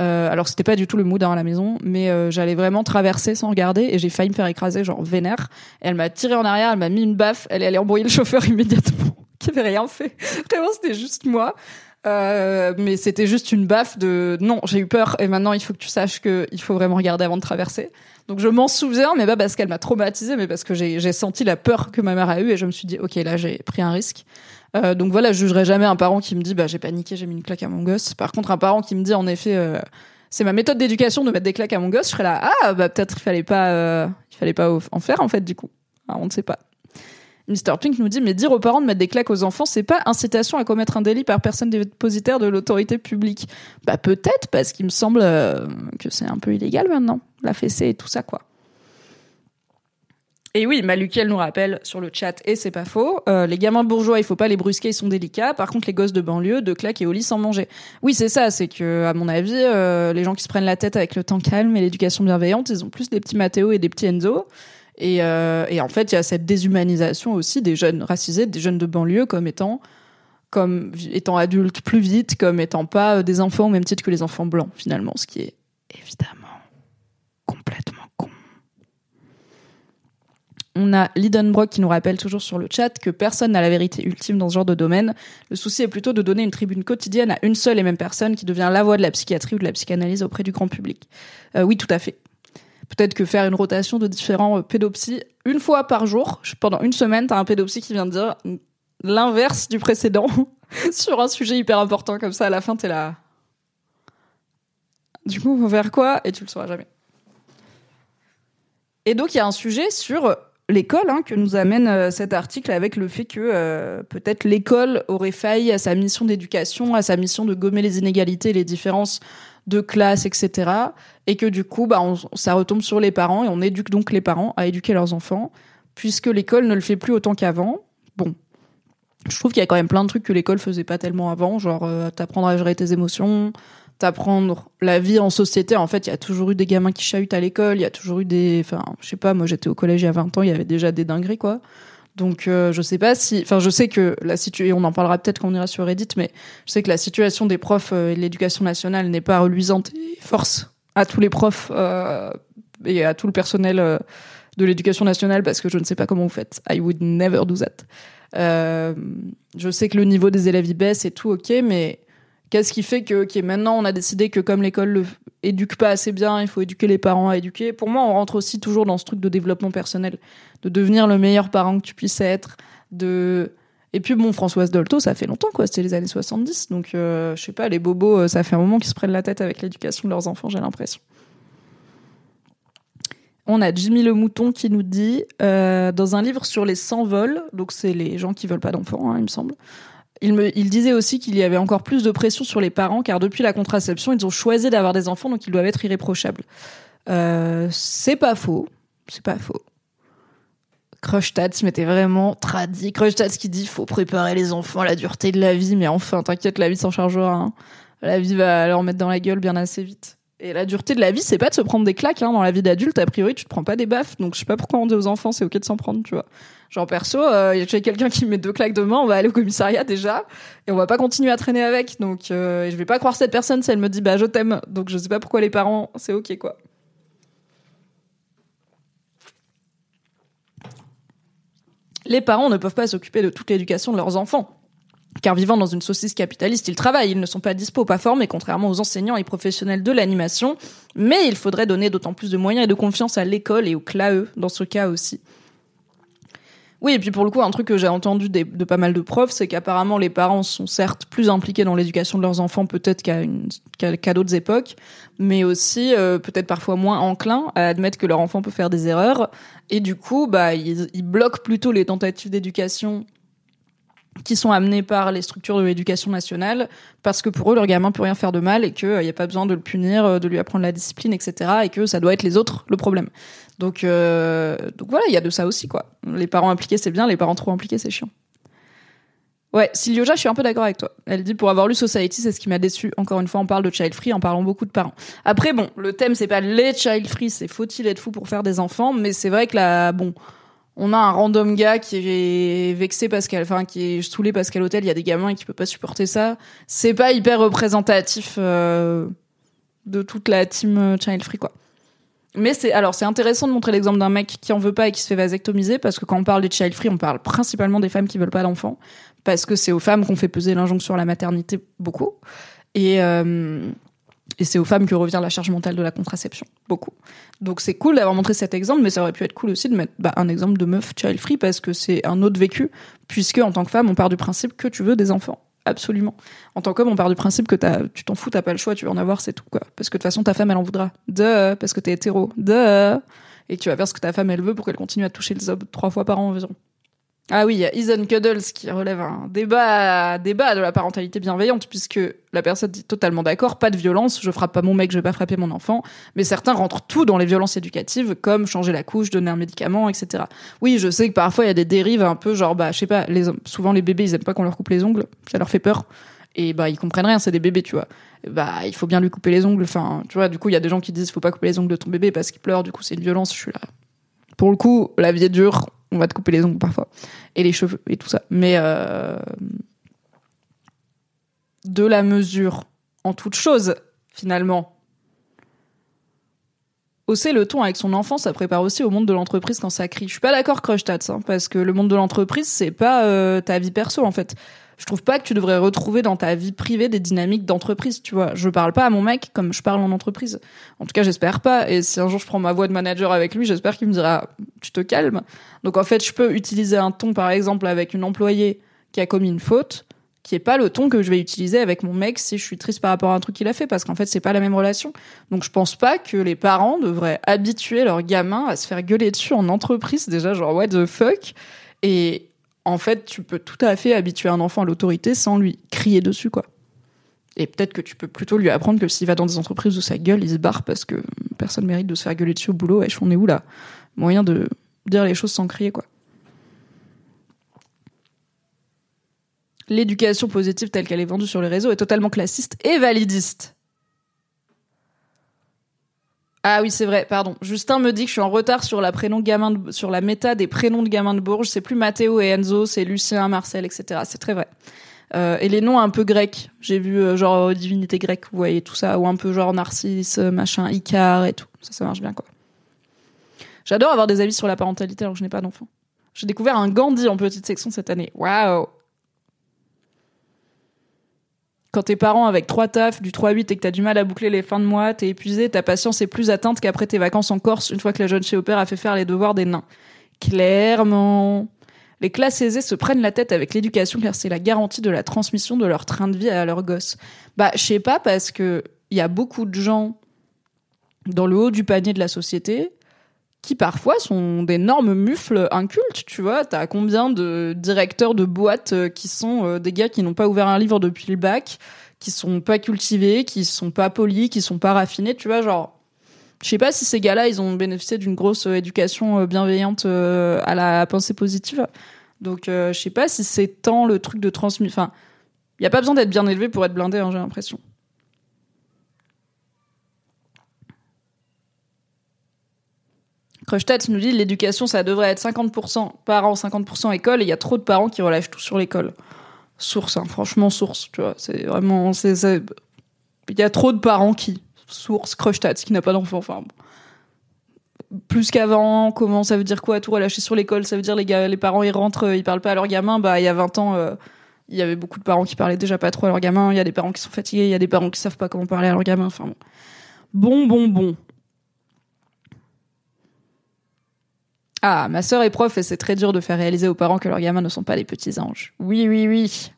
Euh, alors c'était pas du tout le mood hein, à la maison, mais euh, j'allais vraiment traverser sans regarder et j'ai failli me faire écraser genre vénère. Et elle m'a tiré en arrière, elle m'a mis une baffe, elle est allée embrouiller le chauffeur immédiatement, qui avait rien fait. Vraiment c'était juste moi. Euh, mais c'était juste une baffe de non, j'ai eu peur et maintenant il faut que tu saches que il faut vraiment regarder avant de traverser. Donc je m'en souviens, mais pas parce qu'elle m'a traumatisée, mais parce que j'ai senti la peur que ma mère a eue et je me suis dit ok là j'ai pris un risque. Euh, donc voilà, je jugerai jamais un parent qui me dit bah j'ai paniqué, j'ai mis une claque à mon gosse. Par contre, un parent qui me dit en effet euh, c'est ma méthode d'éducation de mettre des claques à mon gosse, je serais là ah bah peut-être il fallait pas il fallait pas en faire en fait du coup. Ah, on ne sait pas. Mr Pink nous dit mais dire aux parents de mettre des claques aux enfants, c'est pas incitation à commettre un délit par personne dépositaire de l'autorité publique. Bah peut-être parce qu'il me semble que c'est un peu illégal maintenant, la fessée et tout ça quoi. Et oui, Malukiel nous rappelle sur le chat, et c'est pas faux, euh, les gamins bourgeois, il faut pas les brusquer, ils sont délicats. Par contre, les gosses de banlieue, de claques et au lit sans manger. Oui, c'est ça, c'est que, à mon avis, euh, les gens qui se prennent la tête avec le temps calme et l'éducation bienveillante, ils ont plus des petits Mathéo et des petits Enzo. Et, euh, et en fait, il y a cette déshumanisation aussi des jeunes racisés, des jeunes de banlieue comme étant comme étant adultes plus vite, comme étant pas des enfants au même titre que les enfants blancs, finalement, ce qui est évidemment complètement on a Lidenbrock qui nous rappelle toujours sur le chat que personne n'a la vérité ultime dans ce genre de domaine. Le souci est plutôt de donner une tribune quotidienne à une seule et même personne qui devient la voix de la psychiatrie ou de la psychanalyse auprès du grand public. Euh, oui, tout à fait. Peut-être que faire une rotation de différents euh, pédopsies une fois par jour, pendant une semaine, t'as un pédopsie qui vient de dire l'inverse du précédent sur un sujet hyper important comme ça. À la fin, t'es là. Du coup, vers quoi Et tu le sauras jamais. Et donc, il y a un sujet sur l'école hein, que nous amène euh, cet article avec le fait que euh, peut-être l'école aurait failli à sa mission d'éducation, à sa mission de gommer les inégalités, les différences de classe, etc. Et que du coup, bah, ça retombe sur les parents et on éduque donc les parents à éduquer leurs enfants, puisque l'école ne le fait plus autant qu'avant. Bon, je trouve qu'il y a quand même plein de trucs que l'école faisait pas tellement avant, genre euh, t'apprendre à gérer tes émotions, t'apprendre la vie en société. En fait, il y a toujours eu des gamins qui chahutent à l'école, il y a toujours eu des, enfin, je sais pas, moi j'étais au collège il y a 20 ans, il y avait déjà des dingueries, quoi. Donc, euh, je sais pas si, enfin, je sais que la situation, on en parlera peut-être quand on ira sur Reddit, mais je sais que la situation des profs euh, et de l'éducation nationale n'est pas reluisante et force à tous les profs euh, et à tout le personnel euh, de l'éducation nationale parce que je ne sais pas comment vous faites. I would never do that. je sais que le niveau des élèves y baisse et tout, ok, mais Qu'est-ce qui fait que okay, maintenant on a décidé que comme l'école le éduque pas assez bien, il faut éduquer les parents à éduquer. Pour moi, on rentre aussi toujours dans ce truc de développement personnel, de devenir le meilleur parent que tu puisses être, de et puis bon, Françoise Dolto, ça fait longtemps quoi, c'était les années 70, donc euh, je sais pas, les bobos, euh, ça fait un moment qu'ils se prennent la tête avec l'éducation de leurs enfants, j'ai l'impression. On a Jimmy le Mouton qui nous dit, euh, dans un livre sur les sans vols, donc c'est les gens qui veulent pas d'enfants, hein, il me semble, il, disait aussi qu'il y avait encore plus de pression sur les parents car depuis la contraception, ils ont choisi d'avoir des enfants donc ils doivent être irréprochables. Euh, c'est pas faux, c'est pas faux. Crushtats m'était vraiment tradit. Crushtats qui dit faut préparer les enfants à la dureté de la vie, mais enfin t'inquiète, la vie s'en chargera. Hein. La vie va leur mettre dans la gueule bien assez vite. Et la dureté de la vie, c'est pas de se prendre des claques. Hein. Dans la vie d'adulte, a priori, tu te prends pas des baffes. Donc je sais pas pourquoi on dit aux enfants c'est ok de s'en prendre, tu vois. Genre perso, euh, j'ai quelqu'un qui met deux claques de main, on va aller au commissariat déjà, et on va pas continuer à traîner avec. Donc euh, je vais pas croire cette personne si elle me dit bah je t'aime. Donc je sais pas pourquoi les parents, c'est ok quoi. Les parents ne peuvent pas s'occuper de toute l'éducation de leurs enfants. Car vivant dans une saucisse capitaliste, ils travaillent, ils ne sont pas dispo, pas formés, contrairement aux enseignants et professionnels de l'animation. Mais il faudrait donner d'autant plus de moyens et de confiance à l'école et au CLAE dans ce cas aussi. Oui, et puis pour le coup, un truc que j'ai entendu de pas mal de profs, c'est qu'apparemment les parents sont certes plus impliqués dans l'éducation de leurs enfants peut-être qu'à d'autres époques, mais aussi euh, peut-être parfois moins enclins à admettre que leur enfant peut faire des erreurs, et du coup, bah ils bloquent plutôt les tentatives d'éducation qui sont amenés par les structures de l'éducation nationale parce que pour eux leur gamin peut rien faire de mal et qu'il n'y a pas besoin de le punir, euh, de lui apprendre la discipline, etc. et que ça doit être les autres le problème. Donc, euh, donc voilà, il y a de ça aussi quoi. Les parents impliqués c'est bien, les parents trop impliqués c'est chiant. Ouais, Silioja, je suis un peu d'accord avec toi. Elle dit pour avoir lu Society, c'est ce qui m'a déçu. Encore une fois, on parle de child free en parlant beaucoup de parents. Après, bon, le thème c'est pas les child free, c'est faut-il être fou pour faire des enfants, mais c'est vrai que là, bon, on a un random gars qui est vexé parce enfin, qui est saoulé parce qu'à l'hôtel il y a des gamins et qui peut pas supporter ça. C'est pas hyper représentatif euh, de toute la team euh, child free quoi. Mais c'est alors c'est intéressant de montrer l'exemple d'un mec qui en veut pas et qui se fait vasectomiser parce que quand on parle des child free, on parle principalement des femmes qui veulent pas d'enfants parce que c'est aux femmes qu'on fait peser l'injonction à la maternité beaucoup et euh, et c'est aux femmes que revient la charge mentale de la contraception beaucoup. Donc c'est cool d'avoir montré cet exemple, mais ça aurait pu être cool aussi de mettre bah, un exemple de meuf child free parce que c'est un autre vécu puisque en tant que femme, on part du principe que tu veux des enfants absolument. En tant qu'homme, on part du principe que tu t'en fous, t'as pas le choix, tu veux en avoir, c'est tout, quoi. Parce que de toute façon, ta femme, elle en voudra. De, parce que t'es hétéro. De, et tu vas faire ce que ta femme, elle veut pour qu'elle continue à toucher le zob trois fois par an environ. Ah oui, il y a Ethan Cuddles qui relève un débat, débat de la parentalité bienveillante, puisque la personne dit totalement d'accord, pas de violence, je frappe pas mon mec, je vais pas frapper mon enfant, mais certains rentrent tout dans les violences éducatives, comme changer la couche, donner un médicament, etc. Oui, je sais que parfois il y a des dérives un peu genre, bah, je sais pas, souvent les bébés, ils aiment pas qu'on leur coupe les ongles, ça leur fait peur, et bah, ils comprennent rien, c'est des bébés, tu vois. Bah, il faut bien lui couper les ongles, enfin, tu vois, du coup, il y a des gens qui disent, faut pas couper les ongles de ton bébé parce qu'il pleure, du coup, c'est une violence, je suis là. Pour le coup, la vie est dure, on va te couper les ongles parfois et les cheveux et tout ça. Mais euh, de la mesure en toute chose finalement. Hausser le ton avec son enfant ça prépare aussi au monde de l'entreprise quand ça crie. Je suis pas d'accord crush hein, parce que le monde de l'entreprise c'est pas euh, ta vie perso en fait je trouve pas que tu devrais retrouver dans ta vie privée des dynamiques d'entreprise, tu vois. Je parle pas à mon mec comme je parle en entreprise. En tout cas, j'espère pas. Et si un jour je prends ma voix de manager avec lui, j'espère qu'il me dira, tu te calmes. Donc en fait, je peux utiliser un ton, par exemple, avec une employée qui a commis une faute, qui est pas le ton que je vais utiliser avec mon mec si je suis triste par rapport à un truc qu'il a fait, parce qu'en fait, c'est pas la même relation. Donc je pense pas que les parents devraient habituer leurs gamins à se faire gueuler dessus en entreprise, déjà, genre, what the fuck? Et, en fait, tu peux tout à fait habituer un enfant à l'autorité sans lui crier dessus, quoi. Et peut-être que tu peux plutôt lui apprendre que s'il va dans des entreprises où ça gueule, il se barre parce que personne mérite de se faire gueuler dessus au boulot. Et on est où là? Moyen de dire les choses sans crier, quoi. L'éducation positive telle qu'elle est vendue sur les réseaux est totalement classiste et validiste. Ah oui, c'est vrai, pardon. Justin me dit que je suis en retard sur la prénom gamin sur la méta des prénoms de gamins de Bourges. C'est plus Mathéo et Enzo, c'est Lucien, Marcel, etc. C'est très vrai. Euh, et les noms un peu grecs. J'ai vu euh, genre divinité grecque, vous voyez tout ça, ou un peu genre Narcisse, machin, Icar et tout. Ça, ça marche bien quoi. J'adore avoir des avis sur la parentalité alors que je n'ai pas d'enfant. J'ai découvert un Gandhi en petite section cette année. Waouh quand t'es parent avec trois tafs, du 3-8 et que t'as du mal à boucler les fins de mois, t'es épuisé, ta patience est plus atteinte qu'après tes vacances en Corse une fois que la jeune chez au père a fait faire les devoirs des nains. Clairement. Les classes aisées se prennent la tête avec l'éducation car c'est la garantie de la transmission de leur train de vie à leurs gosses. Bah, je sais pas parce que il y a beaucoup de gens dans le haut du panier de la société qui parfois sont d'énormes mufles incultes, tu vois. T'as combien de directeurs de boîtes euh, qui sont euh, des gars qui n'ont pas ouvert un livre depuis le bac, qui sont pas cultivés, qui sont pas polis, qui sont pas raffinés, tu vois, genre. Je sais pas si ces gars-là, ils ont bénéficié d'une grosse euh, éducation bienveillante à la pensée positive. Donc, je sais pas si c'est tant le truc de transmission. Enfin, il y a pas besoin d'être bien élevé pour être blindé, hein, j'ai l'impression. Crushtat nous dit l'éducation, ça devrait être 50% parents, 50% école, et il y a trop de parents qui relâchent tout sur l'école. Source, hein, franchement, source, tu vois, c'est vraiment. Il y a trop de parents qui. Source, Crushtat, qui n'a pas d'enfant, enfin. Plus qu'avant, comment ça veut dire quoi tout relâcher sur l'école Ça veut dire les, les parents ils rentrent, ils parlent pas à leurs gamins. Bah il y a 20 ans, euh, il y avait beaucoup de parents qui parlaient déjà pas trop à leurs gamins. Il y a des parents qui sont fatigués, il y a des parents qui savent pas comment parler à leurs gamins. Enfin bon, bon, bon. bon. Ah, ma sœur est prof et c'est très dur de faire réaliser aux parents que leurs gamins ne sont pas des petits anges. Oui, oui, oui.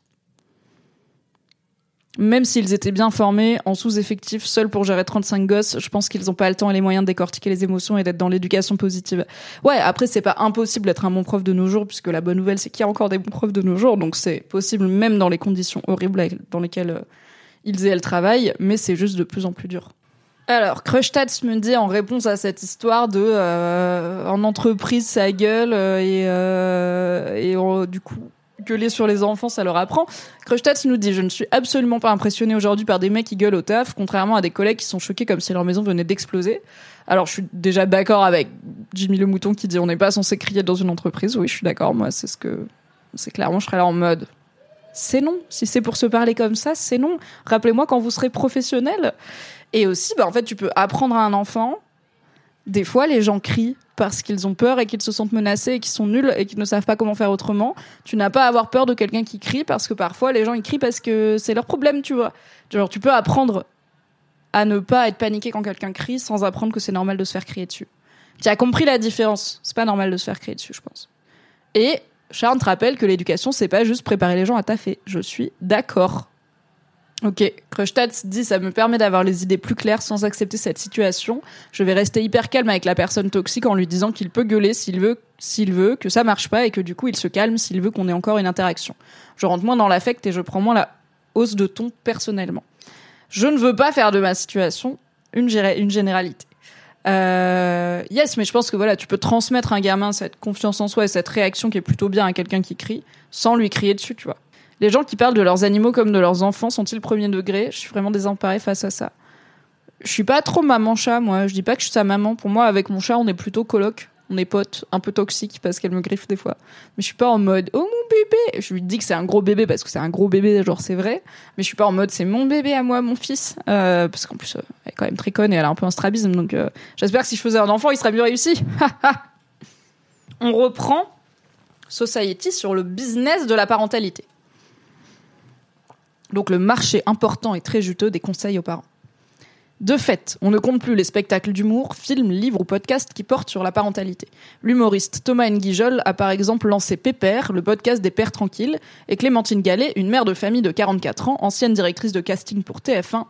Même s'ils étaient bien formés, en sous-effectif, seuls pour gérer 35 gosses, je pense qu'ils n'ont pas le temps et les moyens de décortiquer les émotions et d'être dans l'éducation positive. Ouais, après, c'est pas impossible d'être un bon prof de nos jours, puisque la bonne nouvelle, c'est qu'il y a encore des bons profs de nos jours, donc c'est possible même dans les conditions horribles dans lesquelles euh, ils et elles travaillent, mais c'est juste de plus en plus dur. Alors, Crushtats me dit en réponse à cette histoire de euh, en entreprise ça gueule euh, et, euh, et du coup gueuler sur les enfants ça leur apprend. Crushtats nous dit je ne suis absolument pas impressionné aujourd'hui par des mecs qui gueulent au taf, contrairement à des collègues qui sont choqués comme si leur maison venait d'exploser. Alors je suis déjà d'accord avec Jimmy le mouton qui dit on n'est pas censé crier dans une entreprise. Oui, je suis d'accord. Moi, c'est ce que c'est clairement je serais là en mode c'est non. Si c'est pour se parler comme ça, c'est non. Rappelez-moi quand vous serez professionnel. Et aussi, bah, en fait, tu peux apprendre à un enfant. Des fois, les gens crient parce qu'ils ont peur et qu'ils se sentent menacés et qu'ils sont nuls et qu'ils ne savent pas comment faire autrement. Tu n'as pas à avoir peur de quelqu'un qui crie parce que parfois, les gens, ils crient parce que c'est leur problème, tu vois. Genre, tu peux apprendre à ne pas être paniqué quand quelqu'un crie sans apprendre que c'est normal de se faire crier dessus. Tu as compris la différence. C'est pas normal de se faire crier dessus, je pense. Et Charles te rappelle que l'éducation, c'est pas juste préparer les gens à taffer. Je suis d'accord. Ok, Krustats dit ça me permet d'avoir les idées plus claires sans accepter cette situation. Je vais rester hyper calme avec la personne toxique en lui disant qu'il peut gueuler s'il veut, s'il veut, que ça marche pas et que du coup il se calme s'il veut qu'on ait encore une interaction. Je rentre moins dans l'affect et je prends moins la hausse de ton personnellement. Je ne veux pas faire de ma situation une, une généralité. Euh, yes, mais je pense que voilà, tu peux transmettre un gamin cette confiance en soi et cette réaction qui est plutôt bien à quelqu'un qui crie, sans lui crier dessus, tu vois. Les gens qui parlent de leurs animaux comme de leurs enfants sont-ils premier degré? Je suis vraiment désemparée face à ça. Je suis pas trop maman chat, moi. Je dis pas que je suis sa maman. Pour moi, avec mon chat, on est plutôt coloc on est potes, un peu toxique parce qu'elle me griffe des fois. Mais je suis pas en mode oh mon bébé. Je lui dis que c'est un gros bébé parce que c'est un gros bébé, genre c'est vrai. Mais je suis pas en mode c'est mon bébé à moi, mon fils, euh, parce qu'en plus euh, elle est quand même très conne et elle a un peu un strabisme. Donc euh, j'espère que si je faisais un enfant, il serait mieux réussi. On reprend Society sur le business de la parentalité. Donc le marché important et très juteux des conseils aux parents. De fait, on ne compte plus les spectacles d'humour, films, livres ou podcasts qui portent sur la parentalité. L'humoriste Thomas Nguijol a par exemple lancé Pépère, le podcast des pères tranquilles, et Clémentine Gallet, une mère de famille de 44 ans, ancienne directrice de casting pour TF1,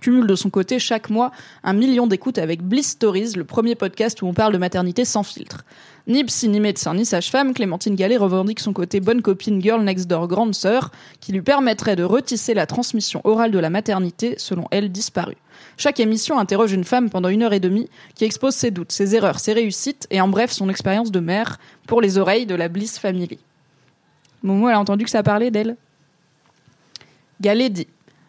cumule de son côté chaque mois un million d'écoutes avec Bliss Stories, le premier podcast où on parle de maternité sans filtre. Ni psy, ni médecin, ni sage-femme, Clémentine Gallet revendique son côté bonne copine girl next door grande sœur, qui lui permettrait de retisser la transmission orale de la maternité, selon elle, disparue. Chaque émission interroge une femme pendant une heure et demie qui expose ses doutes, ses erreurs, ses réussites et en bref son expérience de mère pour les oreilles de la Bliss Family. Momo, elle a entendu que ça parlait d'elle? Galet dit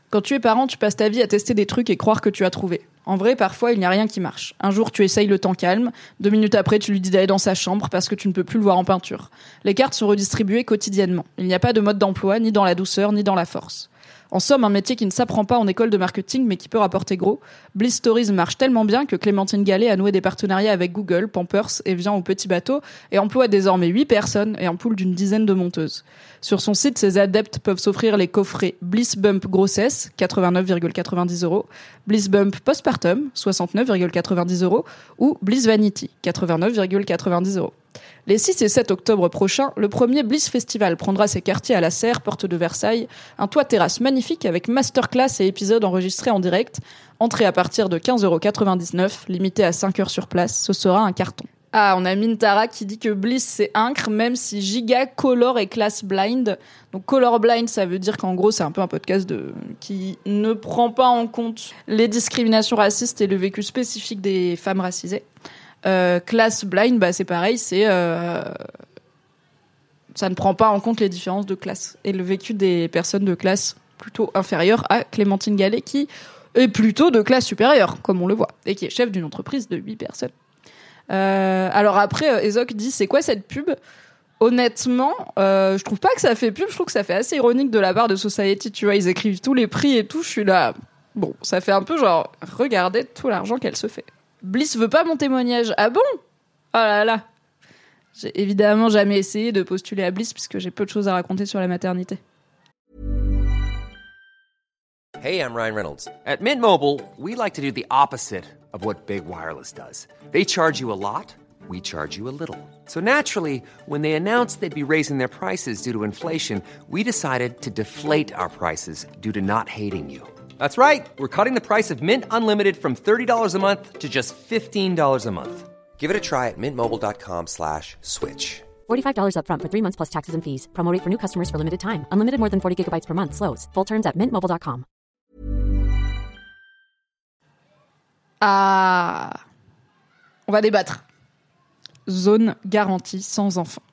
Quand tu es parent, tu passes ta vie à tester des trucs et croire que tu as trouvé. En vrai, parfois, il n'y a rien qui marche. Un jour, tu essayes le temps calme. Deux minutes après, tu lui dis d'aller dans sa chambre parce que tu ne peux plus le voir en peinture. Les cartes sont redistribuées quotidiennement. Il n'y a pas de mode d'emploi, ni dans la douceur, ni dans la force. En somme, un métier qui ne s'apprend pas en école de marketing mais qui peut rapporter gros. Bliss Stories marche tellement bien que Clémentine Gallet a noué des partenariats avec Google, Pampers et vient au petit bateau et emploie désormais 8 personnes et un pool d'une dizaine de monteuses. Sur son site, ses adeptes peuvent s'offrir les coffrets Bliss Bump Grossesse, 89,90 euros, Bliss Bump Postpartum, 69,90 euros, ou Bliss Vanity, 89,90 euros. Les 6 et 7 octobre prochains, le premier Bliss Festival prendra ses quartiers à la Serre, porte de Versailles, un toit terrasse magnifique avec masterclass et épisodes enregistrés en direct. Entrée à partir de 15,99€, limité à 5 heures sur place, ce sera un carton. Ah, on a Mintara qui dit que Bliss c'est incre, même si Giga, Color et Class Blind. Donc Color Blind, ça veut dire qu'en gros c'est un peu un podcast de qui ne prend pas en compte les discriminations racistes et le vécu spécifique des femmes racisées. Euh, classe blind, bah, c'est pareil, c'est euh, ça ne prend pas en compte les différences de classe et le vécu des personnes de classe plutôt inférieure à Clémentine Gallet qui est plutôt de classe supérieure, comme on le voit, et qui est chef d'une entreprise de 8 personnes. Euh, alors après, Ezok dit c'est quoi cette pub? Honnêtement, je trouve pas que ça fait pub, je trouve que ça fait assez ironique de la part de Society, tu vois, ils écrivent tous les prix et tout, je suis là, bon, ça fait un peu genre, regardez tout l'argent qu'elle se fait. Bliss veut pas mon témoignage. Ah bon? Oh là là. J'ai évidemment jamais essayé de postuler à Bliss puisque j'ai peu de choses à raconter sur la maternité. Hey, I'm Ryan Reynolds. At Mint Mobile, we like to do the opposite of what Big Wireless does. They charge you a lot, we charge you a little. So naturally, when they announced they'd be raising their prices due to inflation, we decided to deflate our prices due to not hating you. That's right. We're cutting the price of Mint Unlimited from $30 a month to just $15 a month. Give it a try at mintmobile.com slash switch. $45 up front for three months plus taxes and fees. Promo rate for new customers for limited time. Unlimited more than 40 gigabytes per month. Slows. Full terms at mintmobile.com. Ah. On va débattre. Zone garantie sans enfants.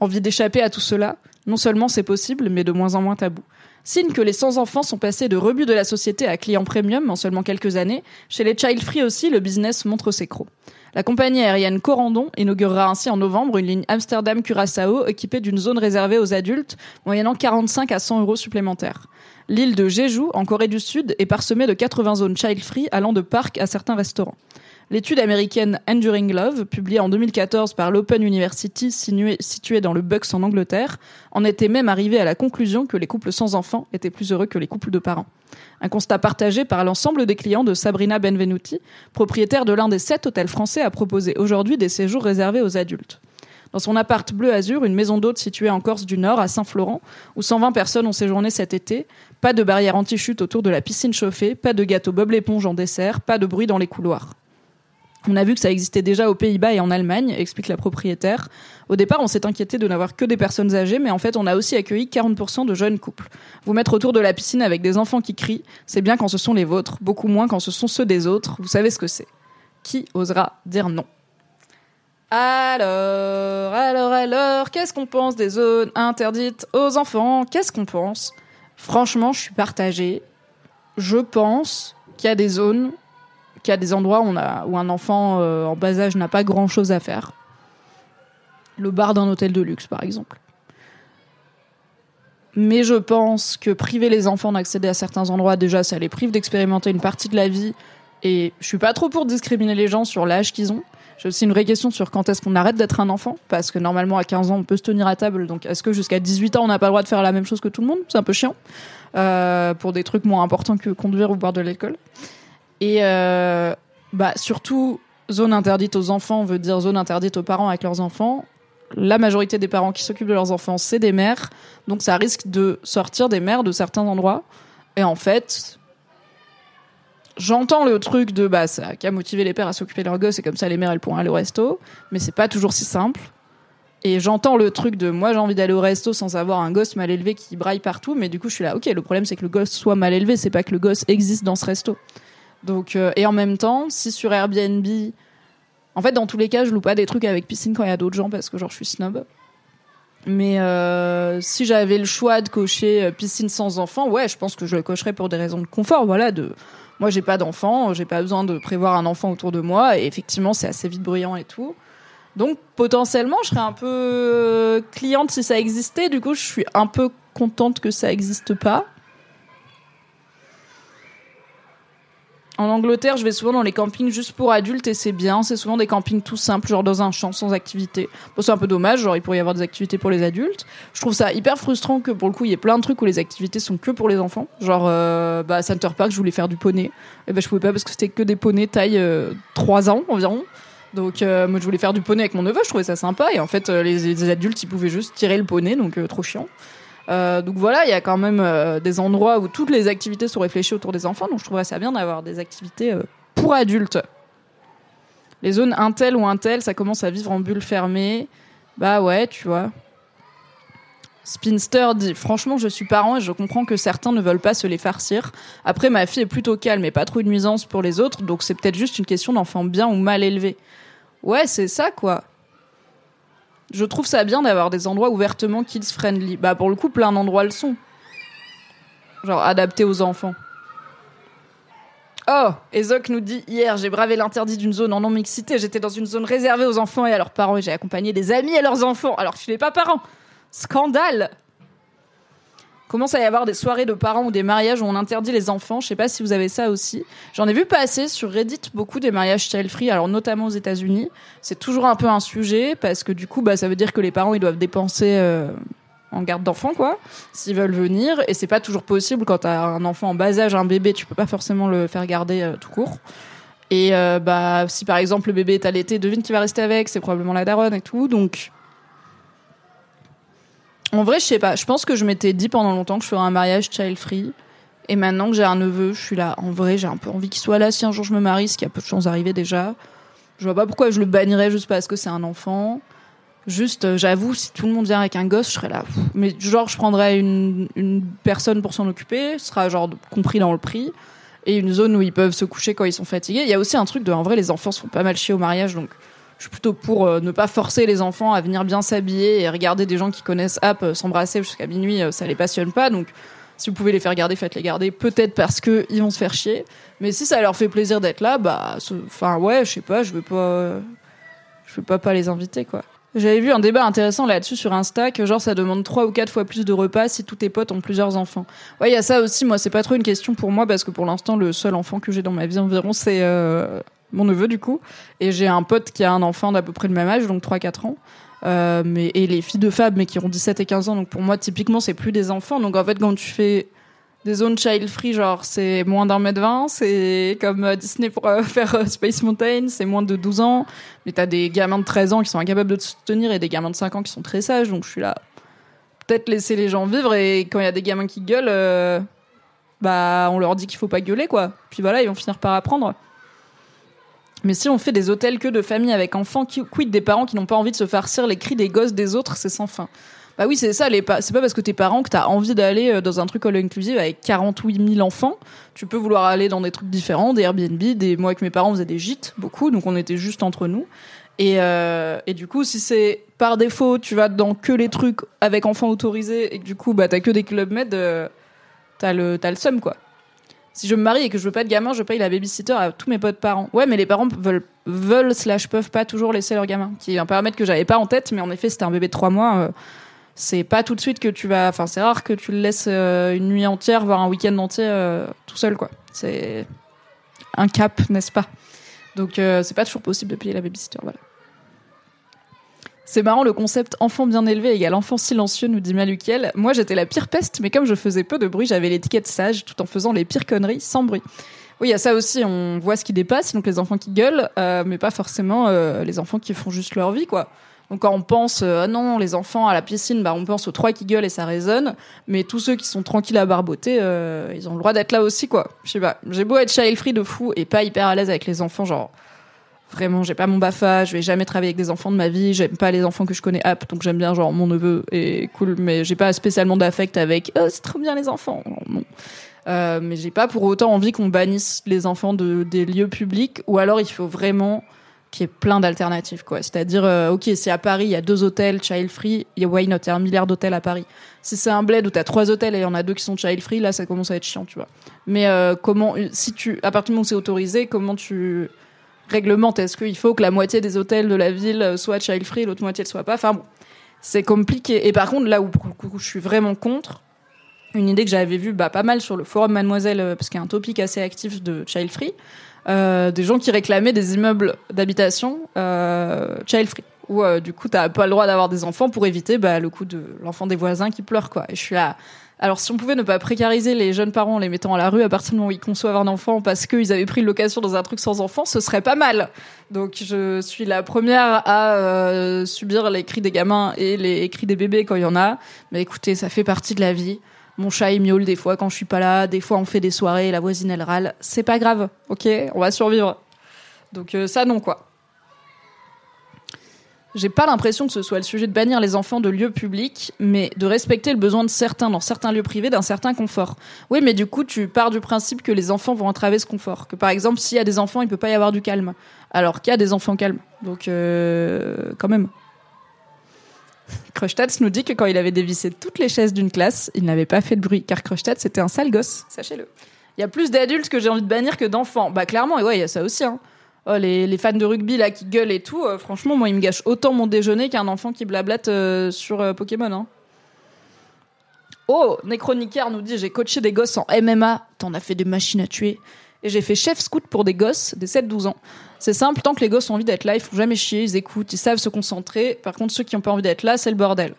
Envie d'échapper à tout cela? Non seulement c'est possible, mais de moins en moins tabou. Signe que les sans-enfants sont passés de rebut de la société à clients premium en seulement quelques années, chez les child free aussi, le business montre ses crocs. La compagnie aérienne Corandon inaugurera ainsi en novembre une ligne Amsterdam-Curaçao équipée d'une zone réservée aux adultes, moyennant 45 à 100 euros supplémentaires. L'île de Jeju, en Corée du Sud, est parsemée de 80 zones child-free allant de parcs à certains restaurants. L'étude américaine Enduring Love, publiée en 2014 par l'Open University située dans le Bucks en Angleterre, en était même arrivée à la conclusion que les couples sans enfants étaient plus heureux que les couples de parents. Un constat partagé par l'ensemble des clients de Sabrina Benvenuti, propriétaire de l'un des sept hôtels français à proposer aujourd'hui des séjours réservés aux adultes. Dans son appart bleu azur, une maison d'hôte située en Corse du Nord, à Saint-Florent, où 120 personnes ont séjourné cet été, pas de barrière anti-chute autour de la piscine chauffée, pas de gâteau Bob l'éponge en dessert, pas de bruit dans les couloirs. On a vu que ça existait déjà aux Pays-Bas et en Allemagne, explique la propriétaire. Au départ, on s'est inquiété de n'avoir que des personnes âgées, mais en fait, on a aussi accueilli 40% de jeunes couples. Vous mettre autour de la piscine avec des enfants qui crient, c'est bien quand ce sont les vôtres, beaucoup moins quand ce sont ceux des autres. Vous savez ce que c'est. Qui osera dire non? Alors, alors, alors, qu'est-ce qu'on pense des zones interdites aux enfants? Qu'est-ce qu'on pense? Franchement, je suis partagée. Je pense qu'il y a des zones qu'il y a des endroits où, un enfant euh, en bas âge n'a pas grand chose à faire. Le bar d'un hôtel de luxe, par exemple. Mais je pense que priver les enfants d'accéder à certains endroits, déjà, ça les prive d'expérimenter une partie de la vie. Et je suis pas trop pour discriminer les gens sur l'âge qu'ils ont. J'ai aussi une vraie question sur quand est-ce qu'on arrête d'être un enfant. Parce que normalement, à 15 ans, on peut se tenir à table. Donc, est-ce que jusqu'à 18 ans, on n'a pas le droit de faire la même chose que tout le monde? C'est un peu chiant. Euh, pour des trucs moins importants que conduire ou boire de l'alcool. Et euh, bah, surtout, zone interdite aux enfants veut dire zone interdite aux parents avec leurs enfants. La majorité des parents qui s'occupent de leurs enfants, c'est des mères. Donc ça risque de sortir des mères de certains endroits. Et en fait, j'entends le truc de bah ça qu'à motiver les pères à s'occuper de leurs gosses et comme ça les mères elles pourront aller au resto, mais c'est pas toujours si simple. Et j'entends le truc de moi j'ai envie d'aller au resto sans avoir un gosse mal élevé qui braille partout, mais du coup je suis là ok le problème c'est que le gosse soit mal élevé, c'est pas que le gosse existe dans ce resto. Donc, euh, et en même temps, si sur Airbnb, en fait, dans tous les cas, je loue pas des trucs avec piscine quand il y a d'autres gens parce que genre je suis snob. Mais euh, si j'avais le choix de cocher euh, piscine sans enfant, ouais, je pense que je le cocherais pour des raisons de confort. Voilà, de moi j'ai pas d'enfant, j'ai pas besoin de prévoir un enfant autour de moi et effectivement c'est assez vite bruyant et tout. Donc potentiellement, je serais un peu cliente si ça existait. Du coup, je suis un peu contente que ça existe pas. En Angleterre, je vais souvent dans les campings juste pour adultes et c'est bien. C'est souvent des campings tout simples, genre dans un champ sans activité. Bon, c'est un peu dommage, genre il pourrait y avoir des activités pour les adultes. Je trouve ça hyper frustrant que pour le coup, il y ait plein de trucs où les activités sont que pour les enfants. Genre, euh, bah, Center Park, je voulais faire du poney. Et ben, je pouvais pas parce que c'était que des poneys taille euh, 3 ans environ. Donc, euh, moi, je voulais faire du poney avec mon neveu, je trouvais ça sympa. Et en fait, euh, les, les adultes, ils pouvaient juste tirer le poney, donc euh, trop chiant. Euh, donc voilà, il y a quand même euh, des endroits où toutes les activités sont réfléchies autour des enfants. Donc je trouverais ça bien d'avoir des activités euh, pour adultes. Les zones Intel ou Intel, ça commence à vivre en bulle fermée. Bah ouais, tu vois. Spinster dit Franchement, je suis parent et je comprends que certains ne veulent pas se les farcir. Après, ma fille est plutôt calme et pas trop de nuisance pour les autres, donc c'est peut-être juste une question d'enfant bien ou mal élevé. Ouais, c'est ça quoi je trouve ça bien d'avoir des endroits ouvertement kids friendly. Bah pour le coup, plein d'endroits le sont. Genre adaptés aux enfants. Oh, Ezok nous dit hier, j'ai bravé l'interdit d'une zone en non-mixité. J'étais dans une zone réservée aux enfants et à leurs parents et j'ai accompagné des amis et leurs enfants. Alors que je suis pas parents. Scandale commence à y avoir des soirées de parents ou des mariages où on interdit les enfants. Je sais pas si vous avez ça aussi. J'en ai vu passer sur Reddit beaucoup des mariages child free, alors notamment aux États-Unis. C'est toujours un peu un sujet parce que du coup, bah, ça veut dire que les parents ils doivent dépenser euh, en garde d'enfants, quoi, s'ils veulent venir. Et c'est pas toujours possible quand t'as un enfant en bas âge, un bébé, tu peux pas forcément le faire garder euh, tout court. Et euh, bah, si par exemple le bébé est allaité, devine qui va rester avec, c'est probablement la daronne et tout. Donc en vrai, je sais pas. Je pense que je m'étais dit pendant longtemps que je ferais un mariage child free. Et maintenant que j'ai un neveu, je suis là. En vrai, j'ai un peu envie qu'il soit là si un jour je me marie, ce qui a peu de chance d'arriver déjà. Je vois pas pourquoi je le bannirais juste parce que c'est un enfant. Juste, euh, j'avoue, si tout le monde vient avec un gosse, je serais là. Mais genre, je prendrais une, une personne pour s'en occuper, ce sera genre compris dans le prix, et une zone où ils peuvent se coucher quand ils sont fatigués. Il y a aussi un truc de, en vrai, les enfants se font pas mal chier au mariage, donc je suis plutôt pour euh, ne pas forcer les enfants à venir bien s'habiller et regarder des gens qui connaissent App euh, s'embrasser jusqu'à minuit, euh, ça les passionne pas. Donc Si vous pouvez les faire garder, faites-les garder. Peut-être parce que ils vont se faire chier. Mais si ça leur fait plaisir d'être là, bah, enfin ouais, je sais pas, je veux pas, je veux pas pas les inviter quoi. J'avais vu un débat intéressant là-dessus sur Insta que genre ça demande trois ou quatre fois plus de repas si tous tes potes ont plusieurs enfants. Ouais, il y a ça aussi. Moi, c'est pas trop une question pour moi parce que pour l'instant, le seul enfant que j'ai dans ma vie environ, c'est mon neveu du coup. Et j'ai un pote qui a un enfant d'à peu près le même âge, donc 3-4 ans. Euh, mais et les filles de Fab, mais qui ont 17 et 15 ans. Donc pour moi, typiquement, c'est plus des enfants. Donc en fait, quand tu fais des zones child free, genre c'est moins d'un mètre vingt, c'est comme euh, Disney pour euh, faire Space Mountain, c'est moins de 12 ans, mais t'as des gamins de 13 ans qui sont incapables de te soutenir et des gamins de 5 ans qui sont très sages, donc je suis là. Peut-être laisser les gens vivre et quand il y a des gamins qui gueulent, bah on leur dit qu'il faut pas gueuler quoi. Puis voilà, ils vont finir par apprendre. Mais si on fait des hôtels que de familles avec enfants, quid des parents qui n'ont pas envie de se farcir les cris des gosses des autres, c'est sans fin. Bah oui, c'est ça. C'est pas parce que tes parents que t'as envie d'aller euh, dans un truc all inclusive avec 48 000 enfants. Tu peux vouloir aller dans des trucs différents, des Airbnb. Des... Moi, avec mes parents, on faisait des gîtes, beaucoup. Donc, on était juste entre nous. Et, euh, et du coup, si c'est par défaut, tu vas dans que les trucs avec enfants autorisés et que du coup, bah, t'as que des clubs med, euh, t'as le, le seum, quoi. Si je me marie et que je veux pas de gamin, je paye la babysitter à tous mes potes parents. Ouais, mais les parents veulent, veulent slash peuvent pas toujours laisser leur gamin. Qui est un paramètre que j'avais pas en tête, mais en effet, c'était un bébé de 3 mois c'est pas tout de suite que tu vas. Enfin, c'est rare que tu le laisses euh, une nuit entière, voire un week-end entier euh, tout seul, quoi. C'est un cap, n'est-ce pas? Donc, euh, c'est pas toujours possible de payer la babysitter, voilà. C'est marrant le concept enfant bien élevé égale enfant silencieux, nous dit Malukiel. Moi, j'étais la pire peste, mais comme je faisais peu de bruit, j'avais l'étiquette sage tout en faisant les pires conneries sans bruit. Oui, il y a ça aussi, on voit ce qui dépasse, donc les enfants qui gueulent, mais pas forcément les enfants qui font juste leur vie, quoi. Donc quand on pense, euh, ah non, les enfants à la piscine, bah on pense aux trois qui gueulent et ça résonne. Mais tous ceux qui sont tranquilles à barboter, euh, ils ont le droit d'être là aussi, quoi. Je sais pas. J'ai beau être child free de fou et pas hyper à l'aise avec les enfants, genre vraiment, j'ai pas mon bafa, je vais jamais travailler avec des enfants de ma vie, j'aime pas les enfants que je connais app, donc j'aime bien genre mon neveu est cool, mais j'ai pas spécialement d'affect avec, oh, c'est trop bien les enfants. Non. Euh, mais j'ai pas pour autant envie qu'on bannisse les enfants de, des lieux publics, ou alors il faut vraiment qui est plein d'alternatives quoi. C'est-à-dire euh, OK, si à Paris il y a deux hôtels child free, il y a why not, il y a un milliard d'hôtels à Paris. Si c'est un bled où tu as trois hôtels et il y en a deux qui sont child free, là ça commence à être chiant, tu vois. Mais euh, comment si tu à partir du moment où c'est autorisé, comment tu réglementes Est-ce qu'il faut que la moitié des hôtels de la ville soient child free, l'autre moitié ne soit pas? Enfin bon, c'est compliqué. Et par contre, là où je suis vraiment contre, une idée que j'avais vue bah, pas mal sur le forum Mademoiselle, euh, parce qu'il y a un topic assez actif de child free, euh, des gens qui réclamaient des immeubles d'habitation euh, child free où euh, du coup t'as pas le droit d'avoir des enfants pour éviter bah, le coup de l'enfant des voisins qui pleure quoi. Et je suis là. Alors si on pouvait ne pas précariser les jeunes parents en les mettant à la rue à partir du moment où ils conçoivent un enfant parce qu'ils avaient pris une location dans un truc sans enfant, ce serait pas mal. Donc je suis la première à euh, subir les cris des gamins et les cris des bébés quand il y en a. Mais écoutez, ça fait partie de la vie. Mon chat il miaule des fois quand je suis pas là, des fois on fait des soirées, la voisine elle râle. C'est pas grave, ok? On va survivre. Donc euh, ça non quoi. J'ai pas l'impression que ce soit le sujet de bannir les enfants de lieux publics, mais de respecter le besoin de certains dans certains lieux privés d'un certain confort. Oui, mais du coup, tu pars du principe que les enfants vont entraver ce confort. Que par exemple, s'il y a des enfants, il peut pas y avoir du calme. Alors qu'il y a des enfants calmes. Donc, euh, quand même. Krustats nous dit que quand il avait dévissé toutes les chaises d'une classe, il n'avait pas fait de bruit, car Krustats c'était un sale gosse, sachez-le. Il y a plus d'adultes que j'ai envie de bannir que d'enfants. Bah clairement, et ouais, il y a ça aussi. Hein. Oh, les, fans de rugby là qui gueulent et tout, euh, franchement, moi, ils me gâchent autant mon déjeuner qu'un enfant qui blablate euh, sur euh, Pokémon. Hein. Oh, Necronicaire nous dit j'ai coaché des gosses en MMA, t'en as fait des machines à tuer. Et j'ai fait chef scout pour des gosses des 7-12 ans. C'est simple, tant que les gosses ont envie d'être là, ils font jamais chier, ils écoutent, ils savent se concentrer. Par contre, ceux qui ont pas envie d'être là, c'est le bordel.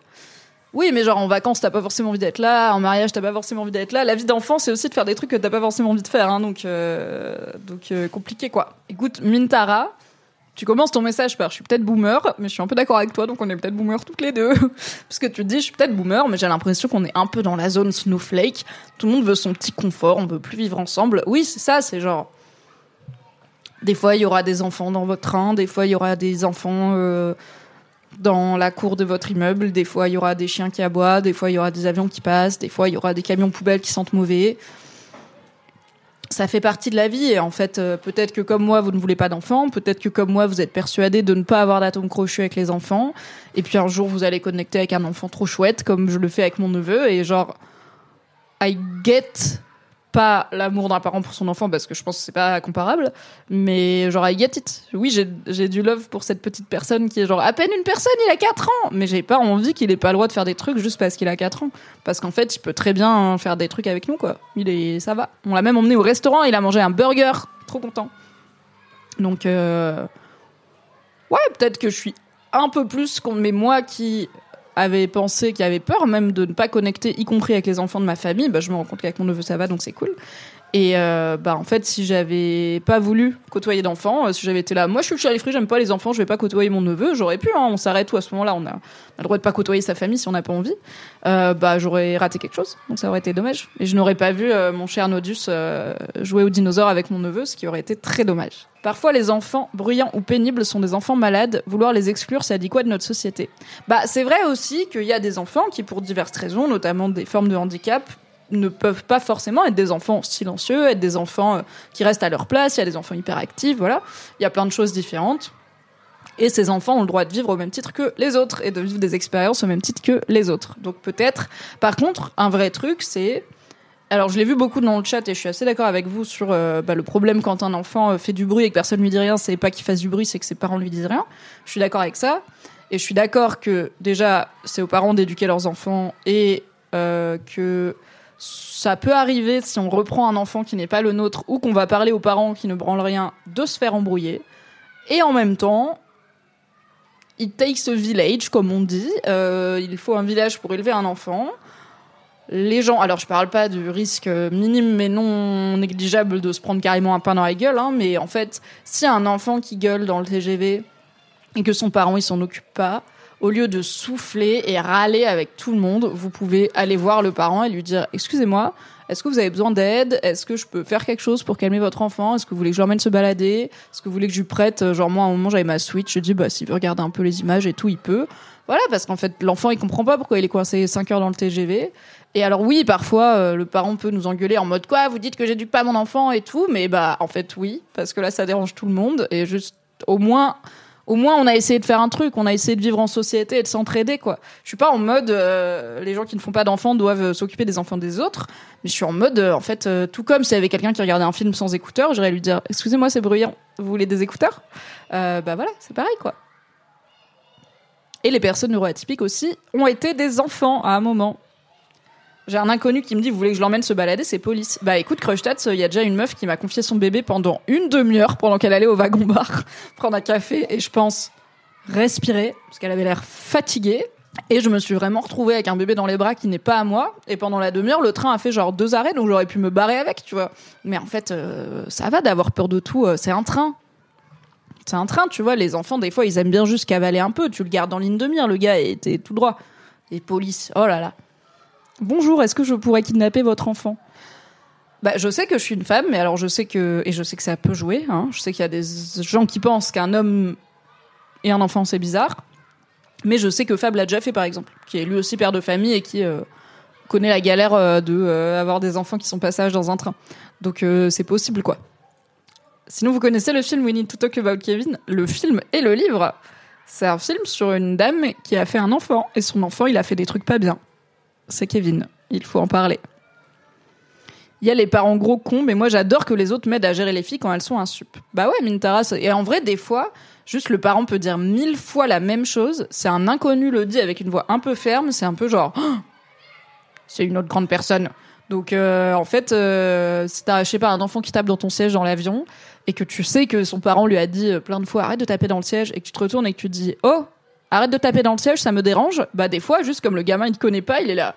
Oui, mais genre en vacances, t'as pas forcément envie d'être là, en mariage, t'as pas forcément envie d'être là. La vie d'enfant, c'est aussi de faire des trucs que t'as pas forcément envie de faire, hein, donc euh, donc euh, compliqué quoi. Écoute, Mintara, tu commences ton message par je suis peut-être boomer, mais je suis un peu d'accord avec toi, donc on est peut-être boomer toutes les deux. Parce que tu dis je suis peut-être boomer, mais j'ai l'impression qu'on est un peu dans la zone snowflake. Tout le monde veut son petit confort, on veut plus vivre ensemble. Oui, c'est ça, c'est genre. Des fois, il y aura des enfants dans votre train, des fois, il y aura des enfants euh, dans la cour de votre immeuble, des fois, il y aura des chiens qui aboient, des fois, il y aura des avions qui passent, des fois, il y aura des camions poubelles qui sentent mauvais. Ça fait partie de la vie et en fait euh, peut-être que comme moi vous ne voulez pas d'enfants, peut-être que comme moi vous êtes persuadé de ne pas avoir d'atome crochu avec les enfants. Et puis un jour vous allez connecter avec un enfant trop chouette comme je le fais avec mon neveu. Et genre I get pas l'amour d'un parent pour son enfant parce que je pense que c'est pas comparable mais genre I get it. Oui j'ai du love pour cette petite personne qui est genre à peine une personne il a 4 ans. Mais j'ai pas envie qu'il ait pas le droit de faire des trucs juste parce qu'il a 4 ans. Parce qu'en fait il peut très bien faire des trucs avec nous quoi. Il est ça va. On l'a même emmené au restaurant il a mangé un burger. Trop content. Donc euh, ouais peut-être que je suis un peu plus con mais moi qui avait pensé, qui avait peur même de ne pas connecter, y compris avec les enfants de ma famille, bah, je me rends compte qu'avec mon neveu ça va, donc c'est cool. Et euh, bah en fait, si j'avais pas voulu côtoyer d'enfants, euh, si j'avais été là, moi je suis le j'aime pas les enfants, je vais pas côtoyer mon neveu, j'aurais pu, hein, on s'arrête tout à ce moment-là, on a, le droit de pas côtoyer sa famille si on n'a pas envie. Euh, bah j'aurais raté quelque chose, donc ça aurait été dommage. Et je n'aurais pas vu euh, mon cher Nodus euh, jouer au dinosaure avec mon neveu, ce qui aurait été très dommage. Parfois, les enfants bruyants ou pénibles sont des enfants malades. Vouloir les exclure, ça dit quoi de notre société? Bah, c'est vrai aussi qu'il y a des enfants qui, pour diverses raisons, notamment des formes de handicap, ne peuvent pas forcément être des enfants silencieux, être des enfants euh, qui restent à leur place. Il y a des enfants hyperactifs, voilà. Il y a plein de choses différentes. Et ces enfants ont le droit de vivre au même titre que les autres et de vivre des expériences au même titre que les autres. Donc peut-être. Par contre, un vrai truc, c'est alors je l'ai vu beaucoup dans le chat et je suis assez d'accord avec vous sur euh, bah, le problème quand un enfant euh, fait du bruit et que personne lui dit rien, c'est pas qu'il fasse du bruit, c'est que ses parents lui disent rien. Je suis d'accord avec ça et je suis d'accord que déjà c'est aux parents d'éduquer leurs enfants et que ça peut arriver si on reprend un enfant qui n'est pas le nôtre ou qu'on va parler aux parents qui ne branlent rien de se faire embrouiller. Et en même temps, it takes a village, comme on dit. il faut un village pour élever un enfant les gens, alors je parle pas du risque minime mais non négligeable de se prendre carrément un pain dans la gueule, hein, mais en fait, si un enfant qui gueule dans le TGV et que son parent il s'en occupe pas, au lieu de souffler et râler avec tout le monde, vous pouvez aller voir le parent et lui dire excusez-moi, est-ce que vous avez besoin d'aide? Est-ce que je peux faire quelque chose pour calmer votre enfant? Est-ce que vous voulez que je l'emmène se balader? Est-ce que vous voulez que je lui prête Genre moi à un moment j'avais ma Switch, je dis bah s'il veut regarder un peu les images et tout, il peut. Voilà, parce qu'en fait l'enfant il comprend pas pourquoi il est coincé 5 heures dans le TGV. Et alors oui, parfois euh, le parent peut nous engueuler en mode quoi, vous dites que j'éduque pas mon enfant et tout, mais bah en fait oui, parce que là ça dérange tout le monde et juste au moins au moins on a essayé de faire un truc, on a essayé de vivre en société et de s'entraider quoi. Je suis pas en mode euh, les gens qui ne font pas d'enfants doivent s'occuper des enfants des autres, mais je suis en mode euh, en fait tout comme s'il y avait quelqu'un qui regardait un film sans écouteurs, j'irais lui dire excusez-moi c'est bruyant, vous voulez des écouteurs? Bah voilà, c'est pareil quoi. Et les personnes neuroatypiques aussi ont été des enfants à un moment. J'ai un inconnu qui me dit Vous voulez que je l'emmène se balader C'est police. Bah écoute, Crushtat, il y a déjà une meuf qui m'a confié son bébé pendant une demi-heure pendant qu'elle allait au wagon-bar prendre un café et je pense respirer parce qu'elle avait l'air fatiguée. Et je me suis vraiment retrouvée avec un bébé dans les bras qui n'est pas à moi. Et pendant la demi-heure, le train a fait genre deux arrêts, donc j'aurais pu me barrer avec, tu vois. Mais en fait, euh, ça va d'avoir peur de tout. Euh, c'est un train. C'est un train, tu vois. Les enfants, des fois, ils aiment bien juste cavaler un peu. Tu le gardes en ligne de mire, le gars était tout droit. Et police, oh là là. Bonjour, est-ce que je pourrais kidnapper votre enfant? Bah, je sais que je suis une femme, mais alors je sais que et je sais que ça peut jouer. Hein. Je sais qu'il y a des gens qui pensent qu'un homme et un enfant c'est bizarre, mais je sais que Fab l'a déjà fait par exemple, qui est lui aussi père de famille et qui euh, connaît la galère euh, de euh, avoir des enfants qui sont passage dans un train. Donc c'est possible quoi. Sinon vous connaissez le film We Need to Talk About Kevin, le film et le livre. C'est un film sur une dame qui a fait un enfant et son enfant il a fait des trucs pas bien c'est Kevin. Il faut en parler. Il y a les parents gros cons, mais moi j'adore que les autres m'aident à gérer les filles quand elles sont un sup. Bah ouais, Mintara. Et en vrai, des fois, juste le parent peut dire mille fois la même chose. C'est un inconnu le dit avec une voix un peu ferme. C'est un peu genre, c'est une autre grande personne. Donc euh, en fait, euh, si t'as, je sais pas, un enfant qui tape dans ton siège dans l'avion et que tu sais que son parent lui a dit plein de fois arrête de taper dans le siège et que tu te retournes et que tu dis oh arrête de taper dans le siège, ça me dérange. Bah des fois, juste comme le gamin il te connaît pas, il est là.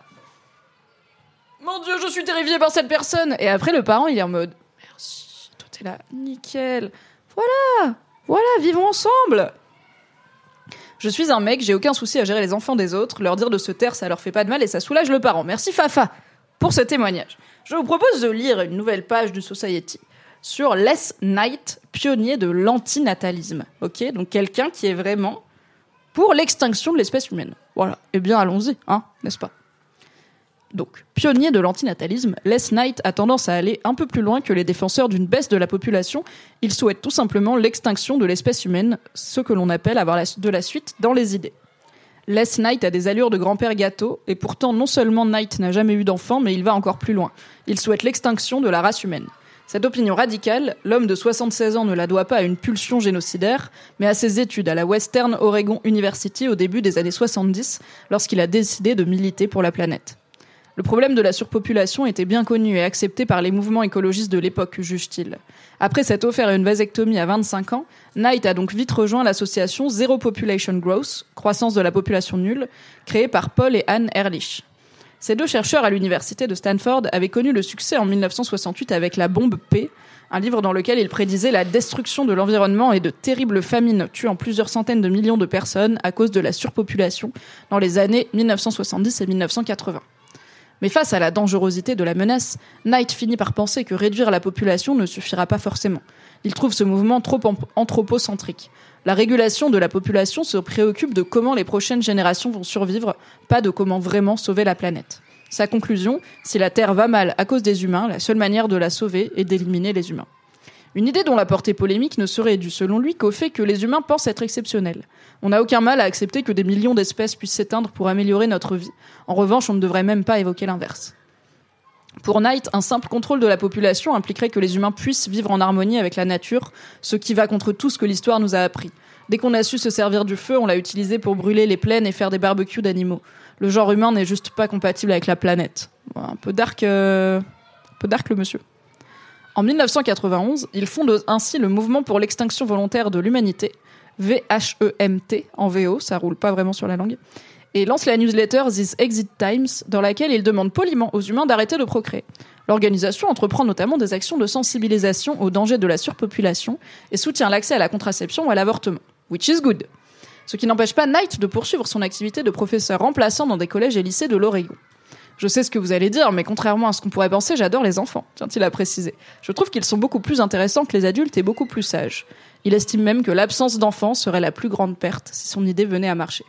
Mon Dieu, je suis terrifié par cette personne. Et après le parent il est en mode merci, toi t'es là, nickel. Voilà, voilà, vivons ensemble. Je suis un mec, j'ai aucun souci à gérer les enfants des autres, leur dire de se taire, ça leur fait pas de mal et ça soulage le parent. Merci Fafa pour ce témoignage. Je vous propose de lire une nouvelle page du Society sur Les Knight, pionnier de l'antinatalisme. Ok, donc quelqu'un qui est vraiment pour l'extinction de l'espèce humaine. Voilà. Eh bien, allons-y, hein, n'est-ce pas? Donc, pionnier de l'antinatalisme, Les Knight a tendance à aller un peu plus loin que les défenseurs d'une baisse de la population. Il souhaite tout simplement l'extinction de l'espèce humaine, ce que l'on appelle avoir de la suite dans les idées. Les Knight a des allures de grand-père gâteau, et pourtant non seulement Knight n'a jamais eu d'enfant, mais il va encore plus loin. Il souhaite l'extinction de la race humaine. Cette opinion radicale, l'homme de 76 ans ne la doit pas à une pulsion génocidaire, mais à ses études à la Western Oregon University au début des années 70, lorsqu'il a décidé de militer pour la planète. Le problème de la surpopulation était bien connu et accepté par les mouvements écologistes de l'époque, juge-t-il. Après s'être offert une vasectomie à 25 ans, Knight a donc vite rejoint l'association Zero Population Growth, croissance de la population nulle, créée par Paul et Anne Ehrlich. Ces deux chercheurs à l'université de Stanford avaient connu le succès en 1968 avec La bombe P, un livre dans lequel ils prédisaient la destruction de l'environnement et de terribles famines tuant plusieurs centaines de millions de personnes à cause de la surpopulation dans les années 1970 et 1980. Mais face à la dangerosité de la menace, Knight finit par penser que réduire la population ne suffira pas forcément. Il trouve ce mouvement trop anthropocentrique. La régulation de la population se préoccupe de comment les prochaines générations vont survivre, pas de comment vraiment sauver la planète. Sa conclusion, si la Terre va mal à cause des humains, la seule manière de la sauver est d'éliminer les humains. Une idée dont la portée polémique ne serait due selon lui qu'au fait que les humains pensent être exceptionnels. On n'a aucun mal à accepter que des millions d'espèces puissent s'éteindre pour améliorer notre vie. En revanche, on ne devrait même pas évoquer l'inverse. Pour Knight, un simple contrôle de la population impliquerait que les humains puissent vivre en harmonie avec la nature, ce qui va contre tout ce que l'histoire nous a appris. Dès qu'on a su se servir du feu, on l'a utilisé pour brûler les plaines et faire des barbecues d'animaux. Le genre humain n'est juste pas compatible avec la planète. Un peu dark, euh, peu dark le monsieur. En 1991, il fonde ainsi le mouvement pour l'extinction volontaire de l'humanité, VHEMT en VO, ça roule pas vraiment sur la langue, et lance la newsletter This Exit Times, dans laquelle il demande poliment aux humains d'arrêter de procréer. L'organisation entreprend notamment des actions de sensibilisation aux dangers de la surpopulation et soutient l'accès à la contraception ou à l'avortement, which is good. Ce qui n'empêche pas Knight de poursuivre son activité de professeur remplaçant dans des collèges et lycées de l'Oregon. Je sais ce que vous allez dire, mais contrairement à ce qu'on pourrait penser, j'adore les enfants, tient-il à préciser. Je trouve qu'ils sont beaucoup plus intéressants que les adultes et beaucoup plus sages. Il estime même que l'absence d'enfants serait la plus grande perte si son idée venait à marcher.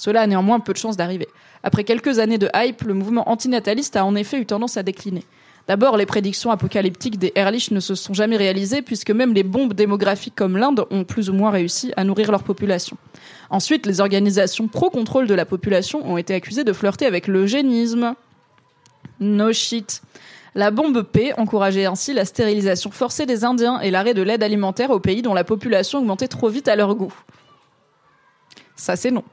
Cela a néanmoins peu de chances d'arriver. Après quelques années de hype, le mouvement antinataliste a en effet eu tendance à décliner. D'abord, les prédictions apocalyptiques des Ehrlich ne se sont jamais réalisées puisque même les bombes démographiques comme l'Inde ont plus ou moins réussi à nourrir leur population. Ensuite, les organisations pro-contrôle de la population ont été accusées de flirter avec l'eugénisme. No shit. La bombe P encourageait ainsi la stérilisation forcée des Indiens et l'arrêt de l'aide alimentaire aux pays dont la population augmentait trop vite à leur goût. Ça, c'est non.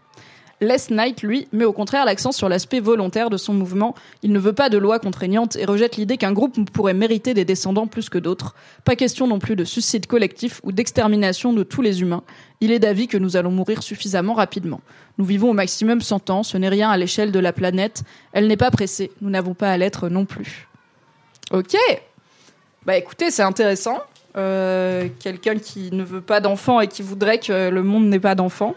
Les Knight, lui, met au contraire l'accent sur l'aspect volontaire de son mouvement. Il ne veut pas de loi contraignante et rejette l'idée qu'un groupe pourrait mériter des descendants plus que d'autres. Pas question non plus de suicide collectif ou d'extermination de tous les humains. Il est d'avis que nous allons mourir suffisamment rapidement. Nous vivons au maximum 100 ans, ce n'est rien à l'échelle de la planète. Elle n'est pas pressée, nous n'avons pas à l'être non plus. Ok Bah écoutez, c'est intéressant. Euh, quelqu'un qui ne veut pas d'enfants et qui voudrait que le monde n'ait pas d'enfants.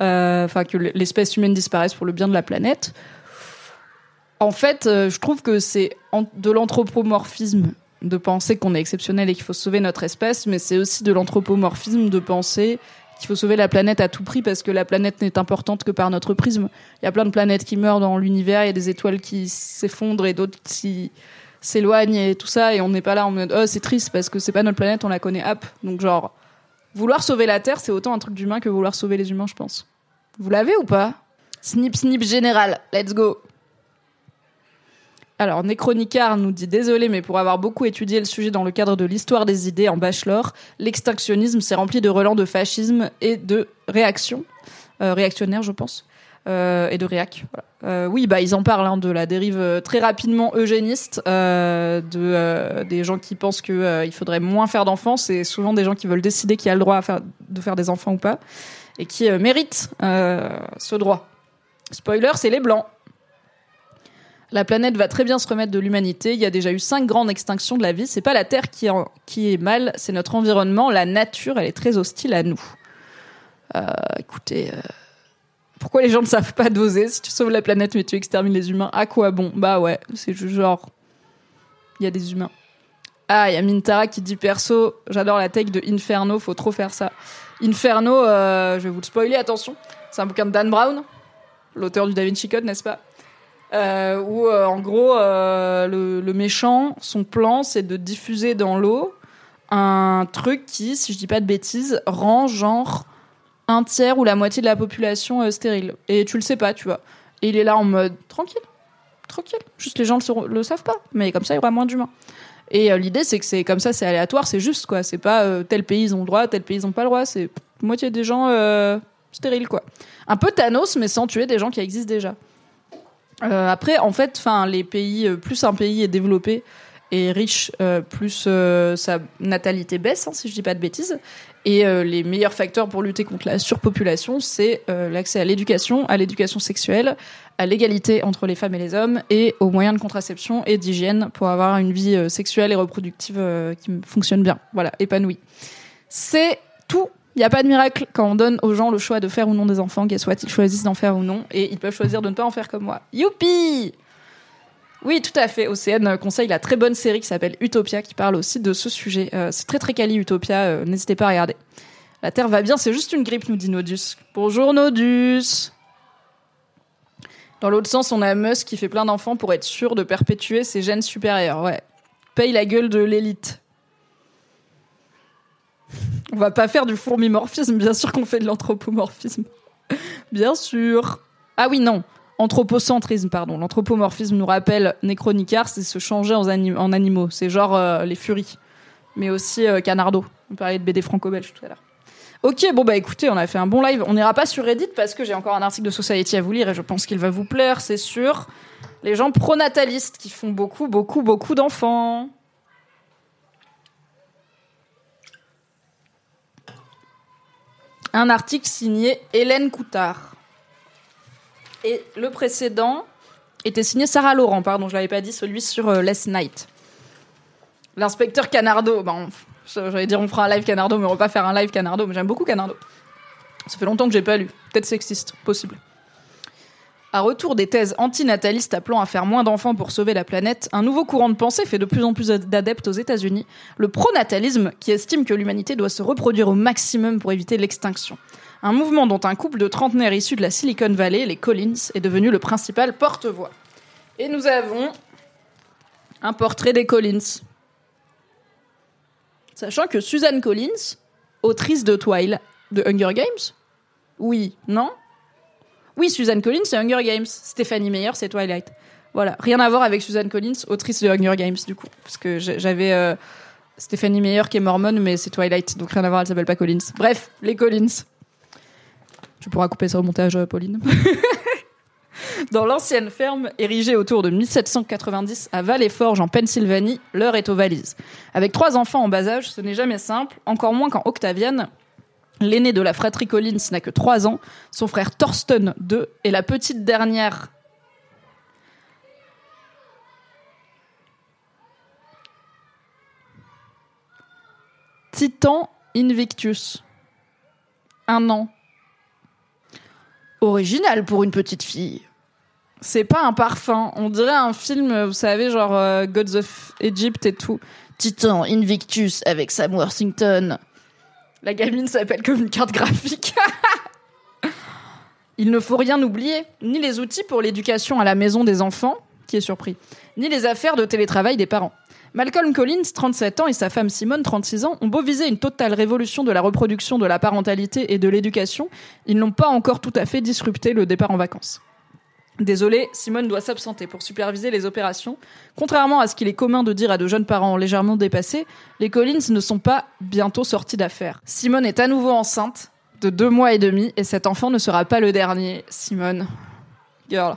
Euh, enfin que l'espèce humaine disparaisse pour le bien de la planète. En fait, euh, je trouve que c'est de l'anthropomorphisme de penser qu'on est exceptionnel et qu'il faut sauver notre espèce, mais c'est aussi de l'anthropomorphisme de penser qu'il faut sauver la planète à tout prix parce que la planète n'est importante que par notre prisme. Il y a plein de planètes qui meurent dans l'univers, il y a des étoiles qui s'effondrent et d'autres qui s'éloignent et tout ça, et on n'est pas là en mode oh c'est triste parce que c'est pas notre planète, on la connaît hop. Donc genre Vouloir sauver la Terre, c'est autant un truc d'humain que vouloir sauver les humains, je pense. Vous l'avez ou pas? Snip, snip général, let's go alors, Necronicar nous dit désolé, mais pour avoir beaucoup étudié le sujet dans le cadre de l'histoire des idées en bachelor, l'extinctionnisme s'est rempli de relents de fascisme et de réactions, euh, réactionnaires, je pense. Euh, et de réac. Euh, oui, bah ils en parlent hein, de la dérive euh, très rapidement eugéniste de des gens qui pensent que il faudrait moins faire d'enfants. C'est souvent des gens qui veulent décider qui a le droit de faire des enfants ou pas et qui méritent ce droit. Spoiler, c'est les blancs. La planète va très bien se remettre de l'humanité. Il y a déjà eu cinq grandes extinctions de la vie. C'est pas la Terre qui, qui est mal, c'est notre environnement. La nature, elle est très hostile à nous. écoutez, pourquoi les gens ne savent pas doser Si tu sauves la planète mais tu extermines les humains, à quoi bon Bah ouais, c'est genre. Il y a des humains. Ah, il y a Mintara qui dit perso, j'adore la tech de Inferno, faut trop faire ça. Inferno, euh, je vais vous le spoiler, attention. C'est un bouquin de Dan Brown, l'auteur du Da Vinci Code, n'est-ce pas? Euh, Où euh, en gros, le, le, méchant, son plan, c'est de diffuser dans l'eau un truc qui, si je dis pas de bêtises, rend genre un tiers ou la moitié de la population euh, stérile. Et tu le sais pas, tu vois. Et il est là en mode tranquille, tranquille. Juste les gens le, le savent pas, mais comme ça il y aura moins d'humains. Et euh, l'idée c'est que c'est comme ça, c'est aléatoire, c'est juste quoi. C'est pas euh, tel pays ils ont le droit, tel pays ils ont pas le droit. C'est moitié des gens stériles quoi. Un peu Thanos mais sans tuer des gens qui existent déjà. après en fait, enfin les pays plus un pays est développé et riche, plus sa natalité baisse, hein, si je dis pas de bêtises. Et euh, les meilleurs facteurs pour lutter contre la surpopulation, c'est euh, l'accès à l'éducation, à l'éducation sexuelle, à l'égalité entre les femmes et les hommes, et aux moyens de contraception et d'hygiène pour avoir une vie euh, sexuelle et reproductive qui fonctionne bien, voilà, épanouie. C'est tout. Il n'y a pas de miracle quand on donne aux gens le choix de faire ou non des enfants, qu'ils choisissent d'en faire ou non, et ils peuvent choisir de ne pas en faire comme moi. Youpi oui, tout à fait. Océane conseille la très bonne série qui s'appelle Utopia, qui parle aussi de ce sujet. Euh, c'est très très quali Utopia, euh, n'hésitez pas à regarder. La Terre va bien, c'est juste une grippe, nous dit Nodus. Bonjour Nodus Dans l'autre sens, on a Musk qui fait plein d'enfants pour être sûr de perpétuer ses gènes supérieurs. Ouais. Paye la gueule de l'élite. On va pas faire du fourmimorphisme, bien sûr qu'on fait de l'anthropomorphisme. bien sûr. Ah oui, non anthropocentrisme, pardon. L'anthropomorphisme nous rappelle Necronicar, c'est se changer en, animaux. C'est genre euh, les furies. Mais aussi euh, Canardo. On parlait de BD franco-belge tout à l'heure. Ok, bon bah écoutez, on a fait un bon live. On n'ira pas sur Reddit parce que j'ai encore un article de Society à vous lire et je pense qu'il va vous plaire, c'est sûr. Les gens pronatalistes qui font beaucoup, beaucoup, beaucoup d'enfants. Un article signé Hélène Coutard. Et le précédent était signé Sarah Laurent, pardon, je l'avais pas dit, celui sur euh, Last Night. L'inspecteur Canardo, bon, j'allais dire on fera un live Canardo, mais on va pas faire un live Canardo, mais j'aime beaucoup Canardo. Ça fait longtemps que j'ai pas lu. Peut-être sexiste, possible. À retour des thèses antinatalistes appelant à faire moins d'enfants pour sauver la planète, un nouveau courant de pensée fait de plus en plus d'adeptes aux États-Unis, le pronatalisme, qui estime que l'humanité doit se reproduire au maximum pour éviter l'extinction un mouvement dont un couple de trentenaires issus de la Silicon Valley, les Collins, est devenu le principal porte-voix. Et nous avons un portrait des Collins. Sachant que Suzanne Collins, autrice de Twilight, de Hunger Games? Oui, non? Oui, Suzanne Collins, c'est Hunger Games. Stéphanie Meyer, c'est Twilight. Voilà, rien à voir avec Suzanne Collins, autrice de Hunger Games, du coup. Parce que j'avais euh, Stéphanie Meyer qui est mormone, mais c'est Twilight, donc rien à voir, elle s'appelle pas Collins. Bref, les Collins. Tu pourras couper ça au montage, euh, Pauline. Dans l'ancienne ferme érigée autour de 1790 à Valley-Forge en Pennsylvanie, l'heure est aux valises. Avec trois enfants en bas âge, ce n'est jamais simple, encore moins quand Octavian, l'aîné de la fratrie Collins, n'a que trois ans, son frère Thorsten, deux, et la petite dernière Titan Invictus. Un an. Original pour une petite fille. C'est pas un parfum. On dirait un film, vous savez, genre euh, Gods of Egypt et tout. Titan Invictus avec Sam Worthington. La gamine s'appelle comme une carte graphique. Il ne faut rien oublier, ni les outils pour l'éducation à la maison des enfants, qui est surpris, ni les affaires de télétravail des parents. Malcolm Collins, 37 ans, et sa femme Simone, 36 ans, ont beau viser une totale révolution de la reproduction, de la parentalité et de l'éducation, ils n'ont pas encore tout à fait disrupté le départ en vacances. Désolé, Simone doit s'absenter pour superviser les opérations. Contrairement à ce qu'il est commun de dire à de jeunes parents légèrement dépassés, les Collins ne sont pas bientôt sortis d'affaires. Simone est à nouveau enceinte de deux mois et demi et cet enfant ne sera pas le dernier. Simone. Girl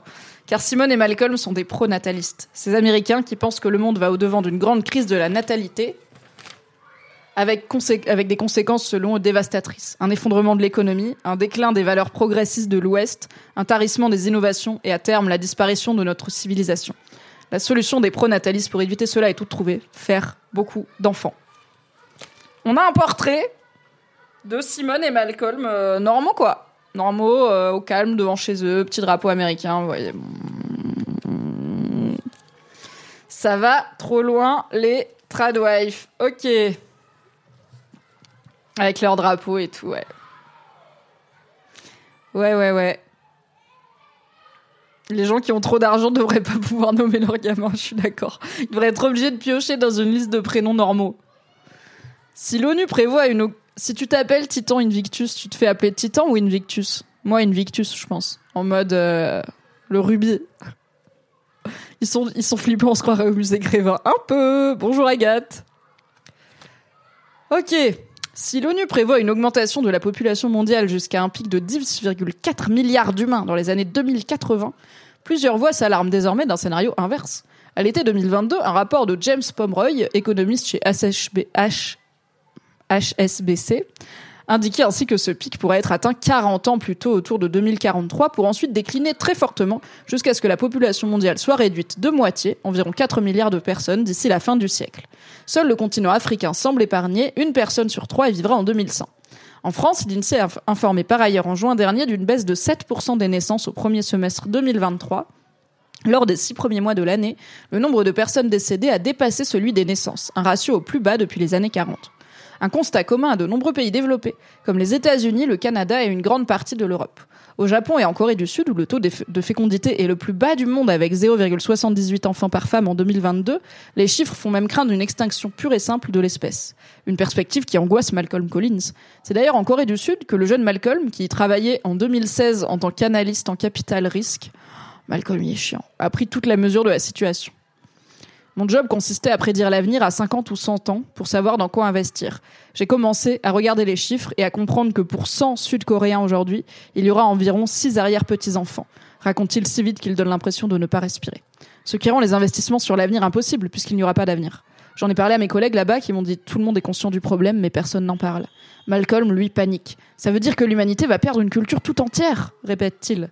car Simone et Malcolm sont des pro-natalistes. Ces Américains qui pensent que le monde va au-devant d'une grande crise de la natalité, avec, des conséquences selon eux dévastatrices. Un effondrement de l'économie, un déclin des valeurs progressistes de l'Ouest, un tarissement des innovations et à terme la disparition de notre civilisation. La solution des pro-natalistes pour éviter cela est toute trouvée, faire beaucoup d'enfants. On a un portrait de Simone et Malcolm euh, quoi normaux, euh, au calme, devant chez eux, petit drapeau américain, vous voyez. Ça va trop loin, les tradwives. Ok. Avec leur drapeau et tout, ouais. Ouais, ouais, ouais. Les gens qui ont trop d'argent devraient pas pouvoir nommer leur gamin, je suis d'accord. Ils devraient être obligés de piocher dans une liste de prénoms normaux. Si l'ONU prévoit une Si tu t'appelles Titan Invictus, tu te fais appeler Titan ou Invictus? Moi, Invictus, je pense. En mode euh, le rubis. Ils sont, flippants, on se croirait au musée Grévin. Un peu Bonjour Agathe Ok. Si l'ONU prévoit une augmentation de la population mondiale jusqu'à un pic de 10,4 milliards d'humains dans les années 2080, plusieurs voix s'alarment désormais d'un scénario inverse. À l'été 2022, un rapport de James Pomeroy, économiste chez HSBC, indiquait ainsi que ce pic pourrait être atteint 40 ans plus tôt, autour de 2043, pour ensuite décliner très fortement jusqu'à ce que la population mondiale soit réduite de moitié, environ 4 milliards de personnes, d'ici la fin du siècle. Seul le continent africain semble épargné, une personne sur trois y vivra en 2100. En France, l'INSEE a informé par ailleurs en juin dernier d'une baisse de 7% des naissances au premier semestre 2023. Lors des six premiers mois de l'année, le nombre de personnes décédées a dépassé celui des naissances, un ratio au plus bas depuis les années 40 un constat commun à de nombreux pays développés, comme les États-Unis, le Canada et une grande partie de l'Europe. Au Japon et en Corée du Sud, où le taux de fécondité est le plus bas du monde avec 0,78 enfants par femme en 2022, les chiffres font même craindre une extinction pure et simple de l'espèce. Une perspective qui angoisse Malcolm Collins. C'est d'ailleurs en Corée du Sud que le jeune Malcolm, qui travaillait en 2016 en tant qu'analyste en capital risque, Malcolm il est chiant, a pris toute la mesure de la situation. Mon job consistait à prédire l'avenir à 50 ou 100 ans pour savoir dans quoi investir. J'ai commencé à regarder les chiffres et à comprendre que pour 100 Sud-Coréens aujourd'hui, il y aura environ 6 arrière-petits-enfants, raconte-t-il si vite qu'il donne l'impression de ne pas respirer. Ce qui rend les investissements sur l'avenir impossibles puisqu'il n'y aura pas d'avenir. J'en ai parlé à mes collègues là-bas qui m'ont dit tout le monde est conscient du problème mais personne n'en parle. Malcolm, lui, panique. Ça veut dire que l'humanité va perdre une culture tout entière, répète-t-il.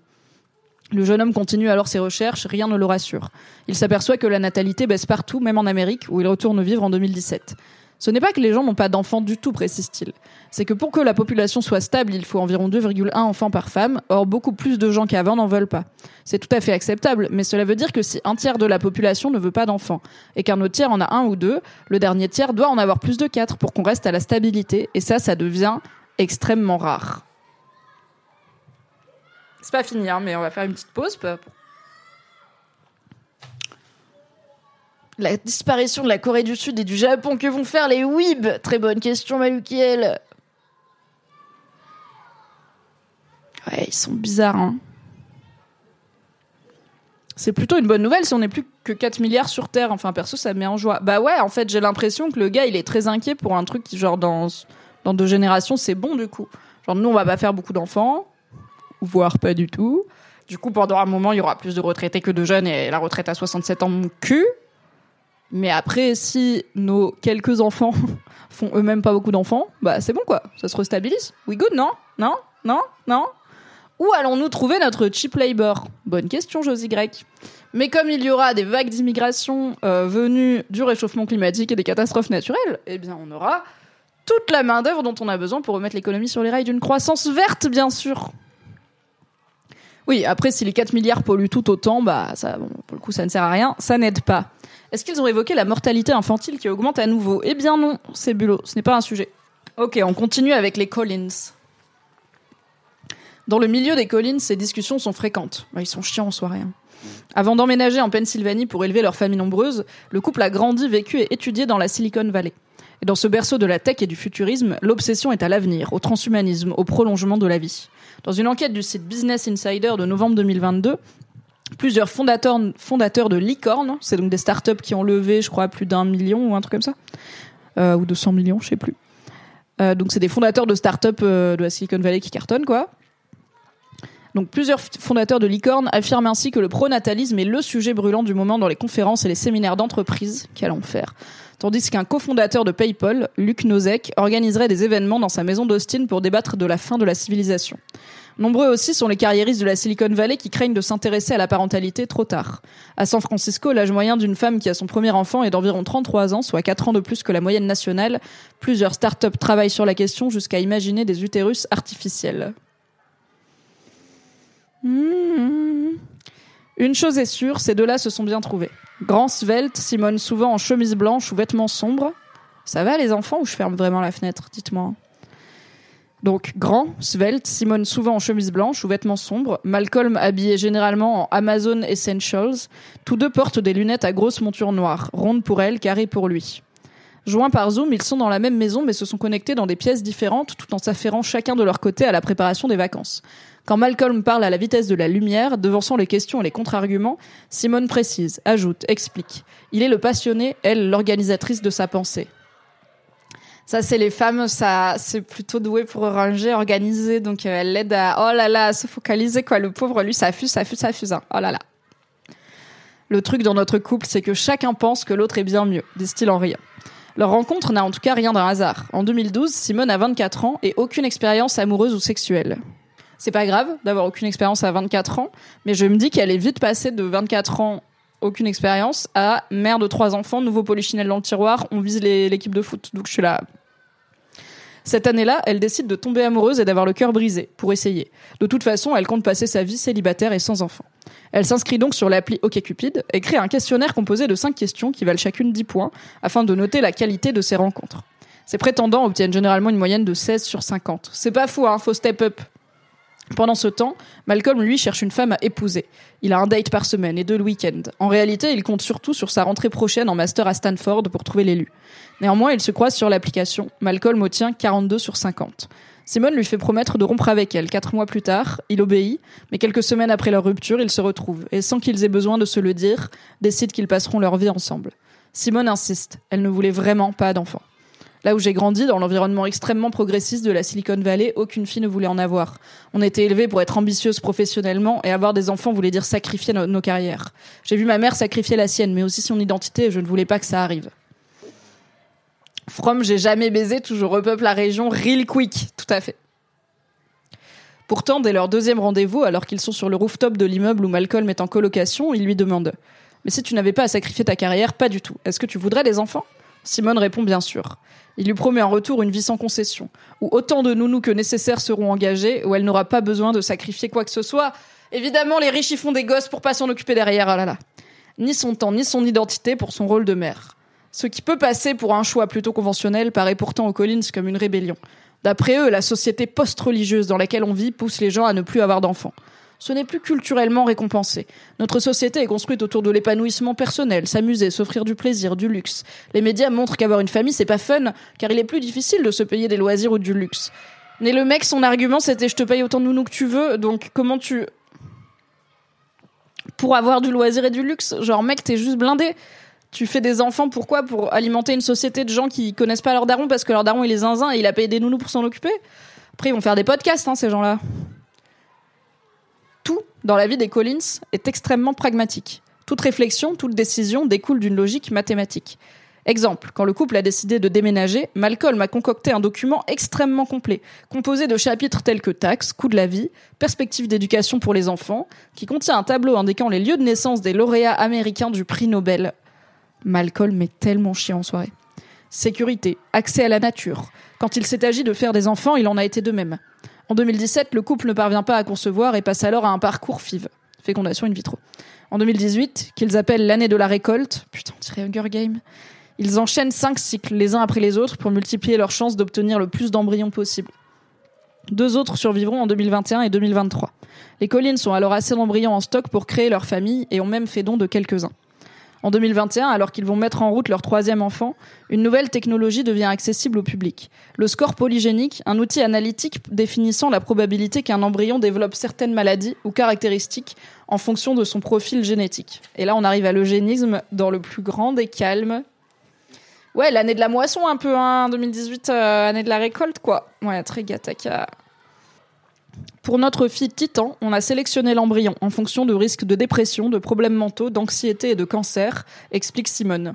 Le jeune homme continue alors ses recherches, rien ne le rassure. Il s'aperçoit que la natalité baisse partout, même en Amérique, où il retourne vivre en 2017. Ce n'est pas que les gens n'ont pas d'enfants du tout, précise-t-il. C'est que pour que la population soit stable, il faut environ 2,1 enfants par femme, or beaucoup plus de gens qu'avant n'en veulent pas. C'est tout à fait acceptable, mais cela veut dire que si un tiers de la population ne veut pas d'enfants, et qu'un autre tiers en a un ou deux, le dernier tiers doit en avoir plus de quatre pour qu'on reste à la stabilité, et ça, ça devient extrêmement rare. C'est pas fini, hein, mais on va faire une petite pause. La disparition de la Corée du Sud et du Japon, que vont faire les Weeb? Très bonne question, Malukiel. Ouais, ils sont bizarres, hein. C'est plutôt une bonne nouvelle si on n'est plus que 4 milliards sur Terre. Enfin, perso, ça me met en joie. Bah ouais, en fait, j'ai l'impression que le gars, il est très inquiet pour un truc qui, genre, dans, dans deux générations, c'est bon, du coup. Genre, nous, on va pas faire beaucoup d'enfants voire pas du tout. Du coup, pendant un moment, il y aura plus de retraités que de jeunes et la retraite à 67 ans, mon cul. Mais après, si nos quelques enfants font eux-mêmes pas beaucoup d'enfants, bah c'est bon quoi, ça se restabilise. We good, non? Non? Non? Non? Où allons-nous trouver notre cheap labor? Bonne question, Josie Grec. Mais comme il y aura des vagues d'immigration euh, venues du réchauffement climatique et des catastrophes naturelles, eh bien on aura toute la main-d'œuvre dont on a besoin pour remettre l'économie sur les rails d'une croissance verte, bien sûr. Oui, après, si les 4 milliards polluent tout autant, bah, ça, bon, pour le coup, ça ne sert à rien. Ça n'aide pas. Est-ce qu'ils ont évoqué la mortalité infantile qui augmente à nouveau? Eh bien non, c'est bulot. Ce n'est pas un sujet. Ok, on continue avec les Collins. Dans le milieu des Collins, ces discussions sont fréquentes. Ils sont chiants en soirée. Hein. Avant d'emménager en Pennsylvanie pour élever leur famille nombreuse, le couple a grandi, vécu et étudié dans la Silicon Valley. Et dans ce berceau de la tech et du futurisme, l'obsession est à l'avenir, au transhumanisme, au prolongement de la vie. Dans une enquête du site Business Insider de novembre 2022, plusieurs fondateurs, de licornes, c'est donc des startups qui ont levé, je crois, plus d'un million ou un truc comme ça, euh, ou de 100 millions, je sais plus. Euh, donc c'est des fondateurs de startups euh, de la Silicon Valley qui cartonnent, quoi. Donc plusieurs fondateurs de licornes affirment ainsi que le pronatalisme est le sujet brûlant du moment dans les conférences et les séminaires d'entreprise qu'allons faire tandis qu'un cofondateur de PayPal, Luc Nozek, organiserait des événements dans sa maison d'Austin pour débattre de la fin de la civilisation. Nombreux aussi sont les carriéristes de la Silicon Valley qui craignent de s'intéresser à la parentalité trop tard. À San Francisco, l'âge moyen d'une femme qui a son premier enfant est d'environ 33 ans, soit 4 ans de plus que la moyenne nationale. Plusieurs startups travaillent sur la question jusqu'à imaginer des utérus artificiels. Mmh. Une chose est sûre, ces deux-là se sont bien trouvés. Grand, svelte, Simone souvent en chemise blanche ou vêtements sombres. Ça va les enfants ou je ferme vraiment la fenêtre Dites-moi? Donc grand, svelte, Simone souvent en chemise blanche ou vêtements sombres, Malcolm habillé généralement en Amazon Essentials. Tous deux portent des lunettes à grosse monture noire, rondes pour elle, carrées pour lui. Joints par Zoom, ils sont dans la même maison mais se sont connectés dans des pièces différentes tout en s'affairant chacun de leur côté à la préparation des vacances. Quand Malcolm parle à la vitesse de la lumière, devançant les questions et les contre-arguments, Simone précise, ajoute, explique. Il est le passionné, elle l'organisatrice de sa pensée. Ça, c'est les femmes, ça, c'est plutôt doué pour ranger, organiser. Donc, euh, elle l'aide à, oh là là, à se focaliser, quoi. Le pauvre, lui, ça fuse, ça fuse, ça fuse. Hein. Oh là là. Le truc dans notre couple, c'est que chacun pense que l'autre est bien mieux, disent-ils en riant. Leur rencontre n'a en tout cas rien d'un hasard. En 2012, Simone a 24 ans et aucune expérience amoureuse ou sexuelle. C'est pas grave d'avoir aucune expérience à 24 ans, mais je me dis qu'elle est vite passée de 24 ans aucune expérience à mère de trois enfants, nouveau polichinelle dans le tiroir, on vise l'équipe de foot. Donc je suis là, cette année-là, elle décide de tomber amoureuse et d'avoir le cœur brisé, pour essayer. De toute façon, elle compte passer sa vie célibataire et sans enfant. Elle s'inscrit donc sur l'appli OkCupid et crée un questionnaire composé de 5 questions qui valent chacune 10 points, afin de noter la qualité de ses rencontres. Ses prétendants obtiennent généralement une moyenne de 16 sur 50. C'est pas fou, hein, faut step up. Pendant ce temps, Malcolm, lui, cherche une femme à épouser. Il a un date par semaine et deux le week-end. En réalité, il compte surtout sur sa rentrée prochaine en master à Stanford pour trouver l'élu. Néanmoins, il se croise sur l'application. Malcolm obtient 42 sur 50. Simone lui fait promettre de rompre avec elle. Quatre mois plus tard, il obéit, mais quelques semaines après leur rupture, ils se retrouvent, et sans qu'ils aient besoin de se le dire, décident qu'ils passeront leur vie ensemble. Simone insiste, elle ne voulait vraiment pas d'enfant. Là où j'ai grandi, dans l'environnement extrêmement progressiste de la Silicon Valley, aucune fille ne voulait en avoir. On était élevés pour être ambitieuse professionnellement et avoir des enfants voulait dire sacrifier nos carrières. J'ai vu ma mère sacrifier la sienne, mais aussi son identité et je ne voulais pas que ça arrive. From, j'ai jamais baisé, toujours repeuple la région real quick. Tout à fait. Pourtant, dès leur deuxième rendez-vous, alors qu'ils sont sur le rooftop de l'immeuble où Malcolm est en colocation, il lui demande Mais si tu n'avais pas à sacrifier ta carrière, pas du tout. Est-ce que tu voudrais des enfants? Simone répond bien sûr. Il lui promet en retour une vie sans concession, où autant de nounous que nécessaires seront engagés, où elle n'aura pas besoin de sacrifier quoi que ce soit. Évidemment, les riches y font des gosses pour pas s'en occuper derrière, ah. Ni son temps, ni son identité pour son rôle de mère. Ce qui peut passer pour un choix plutôt conventionnel paraît pourtant aux Collins comme une rébellion. D'après eux, la société post-religieuse dans laquelle on vit pousse les gens à ne plus avoir d'enfants ce n'est plus culturellement récompensé. Notre société est construite autour de l'épanouissement personnel, s'amuser, s'offrir du plaisir, du luxe. Les médias montrent qu'avoir une famille, c'est pas fun, car il est plus difficile de se payer des loisirs ou du luxe. Mais le mec, son argument, c'était je te paye autant de nounous que tu veux, donc comment tu... Pour avoir du loisir et du luxe, genre mec, t'es juste blindé. Tu fais des enfants, pourquoi? Pour alimenter une société de gens qui connaissent pas leur daron parce que leur daron il est zinzin et il a payé des nounous pour s'en occuper? Après, ils vont faire des podcasts, hein, ces gens-là dans la vie des Collins est extrêmement pragmatique. Toute réflexion, toute décision découle d'une logique mathématique. Exemple, quand le couple a décidé de déménager, Malcolm a concocté un document extrêmement complet, composé de chapitres tels que taxes, coût de la vie, perspectives d'éducation pour les enfants, qui contient un tableau indiquant les lieux de naissance des lauréats américains du prix Nobel. Malcolm est tellement chiant en soirée. Sécurité, accès à la nature. Quand il s'est agi de faire des enfants, il en a été de même. En 2017, le couple ne parvient pas à concevoir et passe alors à un parcours FIV, fécondation in vitro. En 2018, qu'ils appellent l'année de la récolte, putain, Hunger Game, ils enchaînent cinq cycles les uns après les autres pour multiplier leurs chances d'obtenir le plus d'embryons possible. Deux autres survivront en 2021 et 2023. Les collines sont alors assez d'embryons en stock pour créer leur famille et ont même fait don de quelques-uns. En 2021, alors qu'ils vont mettre en route leur troisième enfant, une nouvelle technologie devient accessible au public. Le score polygénique, un outil analytique définissant la probabilité qu'un embryon développe certaines maladies ou caractéristiques en fonction de son profil génétique. Et là, on arrive à l'eugénisme dans le plus grand des calmes. Ouais, l'année de la moisson un peu, hein, 2018, euh, année de la récolte, quoi. Ouais, très gataka. Pour notre fille Titan, on a sélectionné l'embryon en fonction de risques de dépression, de problèmes mentaux, d'anxiété et de cancer, explique Simone.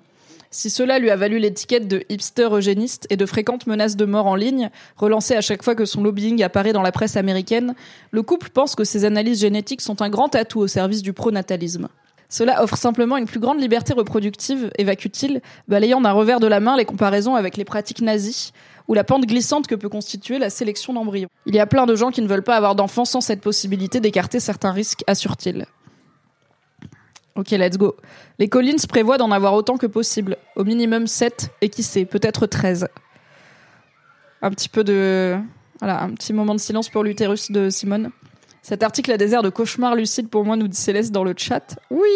Si cela lui a valu l'étiquette de hipster eugéniste et de fréquentes menaces de mort en ligne, relancées à chaque fois que son lobbying apparaît dans la presse américaine, le couple pense que ces analyses génétiques sont un grand atout au service du pronatalisme. Cela offre simplement une plus grande liberté reproductive, évacue-t-il, balayant d'un revers de la main les comparaisons avec les pratiques nazies, ou la pente glissante que peut constituer la sélection d'embryons. Il y a plein de gens qui ne veulent pas avoir d'enfants sans cette possibilité d'écarter certains risques, assure-t-il. Ok, let's go. Les Collins prévoient d'en avoir autant que possible, au minimum 7 et qui sait, peut-être 13. Un petit peu de voilà, un petit moment de silence pour l'utérus de Simone. Cet article a des airs de cauchemar lucide pour moi, nous dit Céleste dans le chat. Oui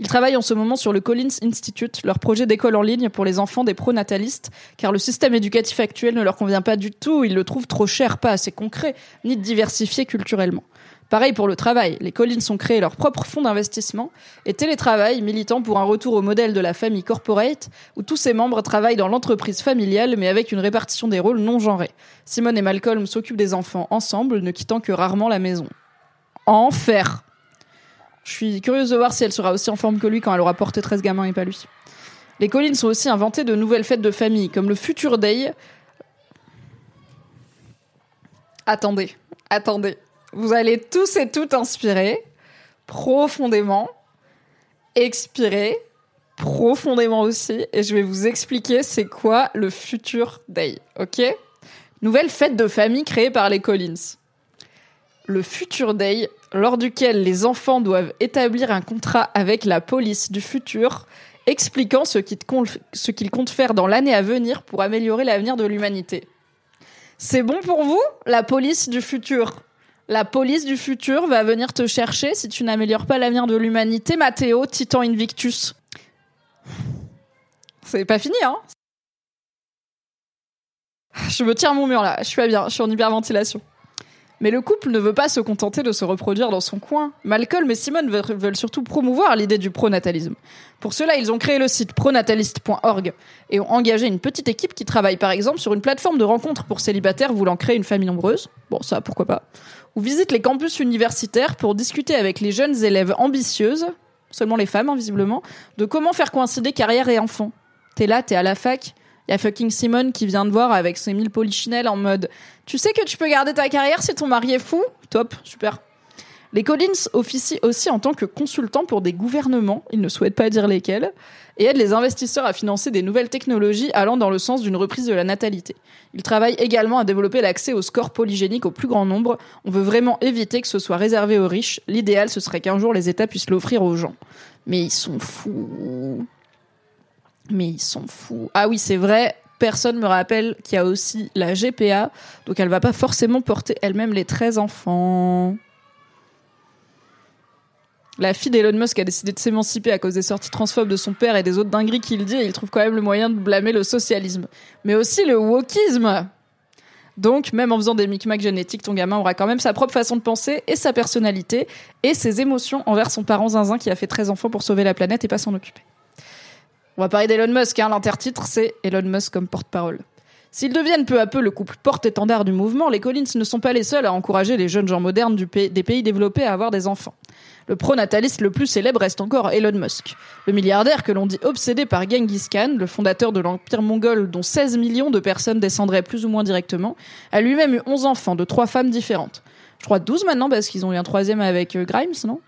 Ils travaillent en ce moment sur le Collins Institute, leur projet d'école en ligne pour les enfants des pronatalistes, car le système éducatif actuel ne leur convient pas du tout, ils le trouvent trop cher, pas assez concret, ni diversifié culturellement. Pareil pour le travail, les Collins ont créé leur propre fonds d'investissement et télétravail, militant pour un retour au modèle de la famille corporate, où tous ses membres travaillent dans l'entreprise familiale mais avec une répartition des rôles non genrés. Simone et Malcolm s'occupent des enfants ensemble, ne quittant que rarement la maison. Enfer Je suis curieuse de voir si elle sera aussi en forme que lui quand elle aura porté 13 gamins et pas lui. Les Collins ont aussi inventé de nouvelles fêtes de famille, comme le Future Day. Attendez, attendez. Vous allez tous et toutes inspirer profondément, expirer profondément aussi, et je vais vous expliquer c'est quoi le Future Day, ok? Nouvelle fête de famille créée par les Collins. Le Future Day, lors duquel les enfants doivent établir un contrat avec la police du futur, expliquant ce qu'ils comptent, faire dans l'année à venir pour améliorer l'avenir de l'humanité. C'est bon pour vous, la police du futur? La police du futur va venir te chercher si tu n'améliores pas l'avenir de l'humanité. Matteo, Titan Invictus. C'est pas fini, hein? Je me tiens mon mur là, je suis pas bien, je suis en hyperventilation. Mais le couple ne veut pas se contenter de se reproduire dans son coin. Malcolm et Simone veulent surtout promouvoir l'idée du pronatalisme. Pour cela, ils ont créé le site pronataliste.org et ont engagé une petite équipe qui travaille par exemple sur une plateforme de rencontre pour célibataires voulant créer une famille nombreuse. Bon, ça, pourquoi pas. Ou visite les campus universitaires pour discuter avec les jeunes élèves ambitieuses, seulement les femmes, hein, visiblement, de comment faire coïncider carrière et enfant. T'es là, t'es à la fac, il y a fucking Simone qui vient de voir avec ses mille polichinelles en mode Tu sais que tu peux garder ta carrière si ton mari est fou? Top, super. Les Collins officient aussi en tant que consultants pour des gouvernements, ils ne souhaitent pas dire lesquels, et aident les investisseurs à financer des nouvelles technologies allant dans le sens d'une reprise de la natalité. Ils travaillent également à développer l'accès au score polygénique au plus grand nombre. On veut vraiment éviter que ce soit réservé aux riches. L'idéal, ce serait qu'un jour les États puissent l'offrir aux gens. Mais ils sont fous. Mais ils sont fous. Ah oui, c'est vrai. Personne me rappelle qu'il y a aussi la GPA, donc elle va pas forcément porter elle-même les 13 enfants. La fille d'Elon Musk a décidé de s'émanciper à cause des sorties transphobes de son père et des autres dingueries qu'il dit, et il trouve quand même le moyen de blâmer le socialisme. Mais aussi le wokisme donc, même en faisant des micmacs génétiques, ton gamin aura quand même sa propre façon de penser et sa personnalité et ses émotions envers son parent zinzin qui a fait 13 enfants pour sauver la planète et pas s'en occuper. On va parler d'Elon Musk, hein. l'intertitre c'est Elon Musk comme porte-parole. S'ils deviennent peu à peu le couple porte-étendard du mouvement, les Collins ne sont pas les seuls à encourager les jeunes gens modernes des pays développés à avoir des enfants. Le pronataliste le plus célèbre reste encore Elon Musk. Le milliardaire que l'on dit obsédé par Genghis Khan, le fondateur de l'empire mongol dont 16 millions de personnes descendraient plus ou moins directement, a lui-même eu 11 enfants de trois femmes différentes. Je crois 12 maintenant parce qu'ils ont eu un troisième avec euh, Grimes, non?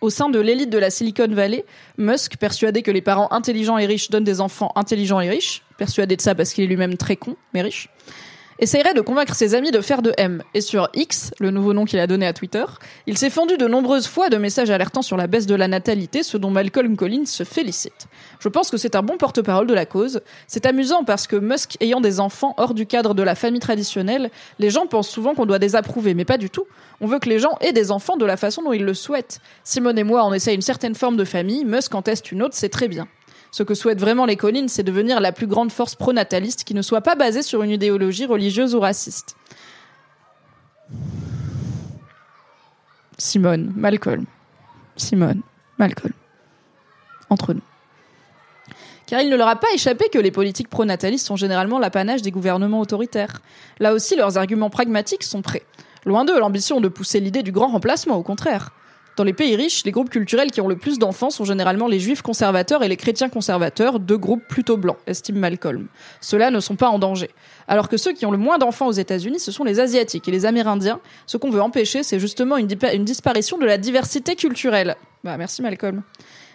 Au sein de l'élite de la Silicon Valley, Musk, persuadé que les parents intelligents et riches donnent des enfants intelligents et riches, persuadé de ça parce qu'il est lui-même très con, mais riche, essayerait de convaincre ses amis de faire de M. Et sur X, le nouveau nom qu'il a donné à Twitter, il s'est fendu de nombreuses fois de messages alertant sur la baisse de la natalité, ce dont Malcolm Collins se félicite. Je pense que c'est un bon porte-parole de la cause. C'est amusant parce que Musk ayant des enfants hors du cadre de la famille traditionnelle, les gens pensent souvent qu'on doit désapprouver, mais pas du tout. On veut que les gens aient des enfants de la façon dont ils le souhaitent. Simone et moi, on essaie une certaine forme de famille, Musk en teste une autre, c'est très bien. Ce que souhaitent vraiment les Collins, c'est devenir la plus grande force pronataliste qui ne soit pas basée sur une idéologie religieuse ou raciste. Simone, Malcolm. Simone, Malcolm. Entre nous. Car il ne leur a pas échappé que les politiques pronatalistes sont généralement l'apanage des gouvernements autoritaires. Là aussi, leurs arguments pragmatiques sont prêts. Loin d'eux l'ambition de pousser l'idée du grand remplacement, au contraire. Dans les pays riches, les groupes culturels qui ont le plus d'enfants sont généralement les juifs conservateurs et les chrétiens conservateurs, deux groupes plutôt blancs, estime Malcolm. Ceux-là ne sont pas en danger. Alors que ceux qui ont le moins d'enfants aux États-Unis, ce sont les Asiatiques et les Amérindiens. Ce qu'on veut empêcher, c'est justement une, disparition de la diversité culturelle. Bah, merci Malcolm.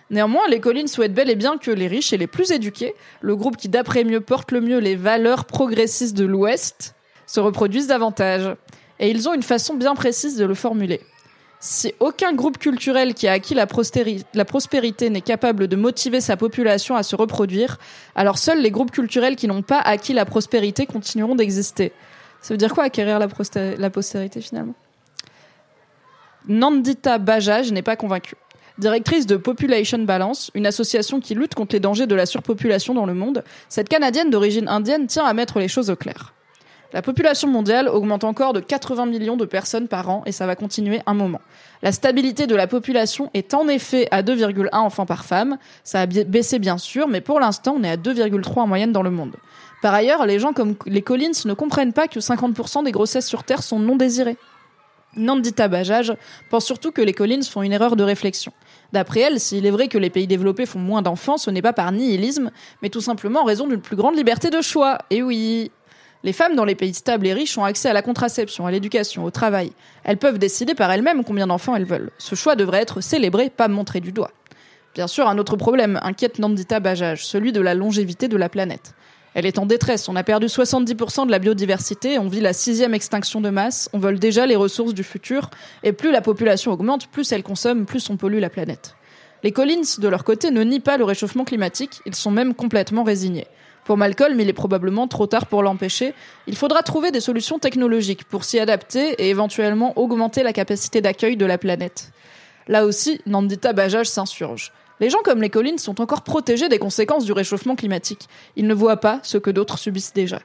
Néanmoins, les collines souhaitent bel et bien que les riches et les plus éduqués, le groupe qui d'après mieux porte le mieux les valeurs progressistes de l'Ouest, se reproduisent davantage. Et ils ont une façon bien précise de le formuler. Si aucun groupe culturel qui a acquis la, prospérité n'est capable de motiver sa population à se reproduire, alors seuls les groupes culturels qui n'ont pas acquis la prospérité continueront d'exister. Ça veut dire quoi acquérir la, la postérité finalement? Nandita Bajaj n'est pas convaincu. Directrice de Population Balance, une association qui lutte contre les dangers de la surpopulation dans le monde, cette Canadienne d'origine indienne tient à mettre les choses au clair. La population mondiale augmente encore de 80 millions de personnes par an et ça va continuer un moment. La stabilité de la population est en effet à 2,1 enfants par femme. Ça a baissé bien sûr, mais pour l'instant on est à 2,3 en moyenne dans le monde. Par ailleurs, les gens comme les Collins ne comprennent pas que 50% des grossesses sur Terre sont non désirées. Nandita Bajaj pense surtout que les Collins font une erreur de réflexion. D'après elle, s'il est vrai que les pays développés font moins d'enfants, ce n'est pas par nihilisme, mais tout simplement en raison d'une plus grande liberté de choix. Et oui, les femmes dans les pays stables et riches ont accès à la contraception, à l'éducation, au travail. Elles peuvent décider par elles-mêmes combien d'enfants elles veulent. Ce choix devrait être célébré, pas montré du doigt. Bien sûr, un autre problème inquiète Nandita Bajaj, celui de la longévité de la planète. Elle est en détresse. On a perdu 70% de la biodiversité. On vit la sixième extinction de masse. On vole déjà les ressources du futur. Et plus la population augmente, plus elle consomme, plus on pollue la planète. Les Collins, de leur côté, ne nient pas le réchauffement climatique. Ils sont même complètement résignés. Pour Malcolm, il est probablement trop tard pour l'empêcher. Il faudra trouver des solutions technologiques pour s'y adapter et éventuellement augmenter la capacité d'accueil de la planète. Là aussi, Nandita Bajaj s'insurge. Les gens comme les Collins sont encore protégés des conséquences du réchauffement climatique. Ils ne voient pas ce que d'autres subissent déjà.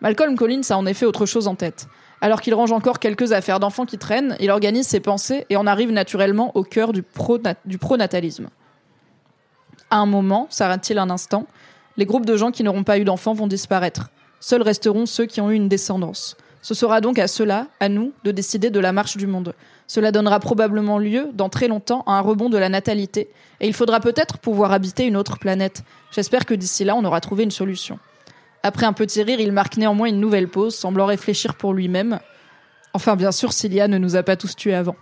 Malcolm Collins a en effet autre chose en tête. Alors qu'il range encore quelques affaires d'enfants qui traînent, il organise ses pensées et en arrive naturellement au cœur du, pronatalisme. À un moment, s'arrête-t-il un instant, les groupes de gens qui n'auront pas eu d'enfants vont disparaître. Seuls resteront ceux qui ont eu une descendance. Ce sera donc à ceux-là, à nous, de décider de la marche du monde. Cela donnera probablement lieu, dans très longtemps, à un rebond de la natalité, et il faudra peut-être pouvoir habiter une autre planète. J'espère que d'ici là, on aura trouvé une solution. Après un petit rire, il marque néanmoins une nouvelle pause, semblant réfléchir pour lui-même. Enfin, bien sûr, Cilia ne nous a pas tous tués avant.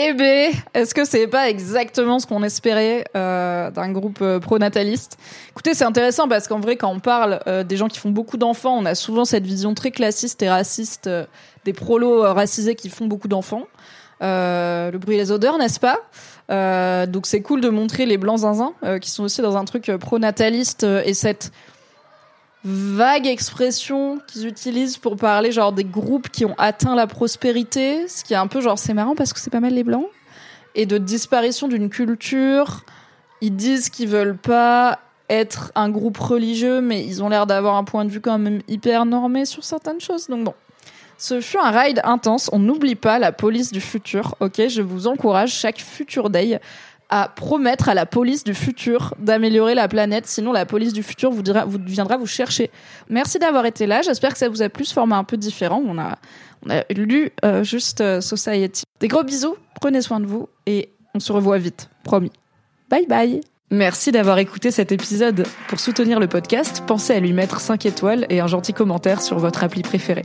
Eh ben, est-ce que c'est pas exactement ce qu'on espérait euh, d'un groupe euh, pro-nataliste? Écoutez, c'est intéressant parce qu'en vrai, quand on parle euh, des gens qui font beaucoup d'enfants, on a souvent cette vision très classiste et raciste des prolos racisés qui font beaucoup d'enfants. le bruit et les odeurs, n'est-ce pas? Donc c'est cool de montrer les blancs zinzins qui sont aussi dans un truc pro-nataliste et cette vague expression qu'ils utilisent pour parler genre des groupes qui ont atteint la prospérité, ce qui est un peu genre c'est marrant parce que c'est pas mal les blancs, et de disparition d'une culture. Ils disent qu'ils veulent pas être un groupe religieux, mais ils ont l'air d'avoir un point de vue quand même hyper normé sur certaines choses. Donc bon. Ce fut un ride intense. On n'oublie pas la police du futur. Ok, je vous encourage chaque futur day à promettre à la police du futur d'améliorer la planète, sinon la police du futur vous, dira, vous viendra vous chercher. Merci d'avoir été là, j'espère que ça vous a plu ce format un peu différent. On a, on a lu euh, juste euh, Society. Des gros bisous, prenez soin de vous et on se revoit vite, promis. Bye bye Merci d'avoir écouté cet épisode. Pour soutenir le podcast, pensez à lui mettre 5 étoiles et un gentil commentaire sur votre appli préférée.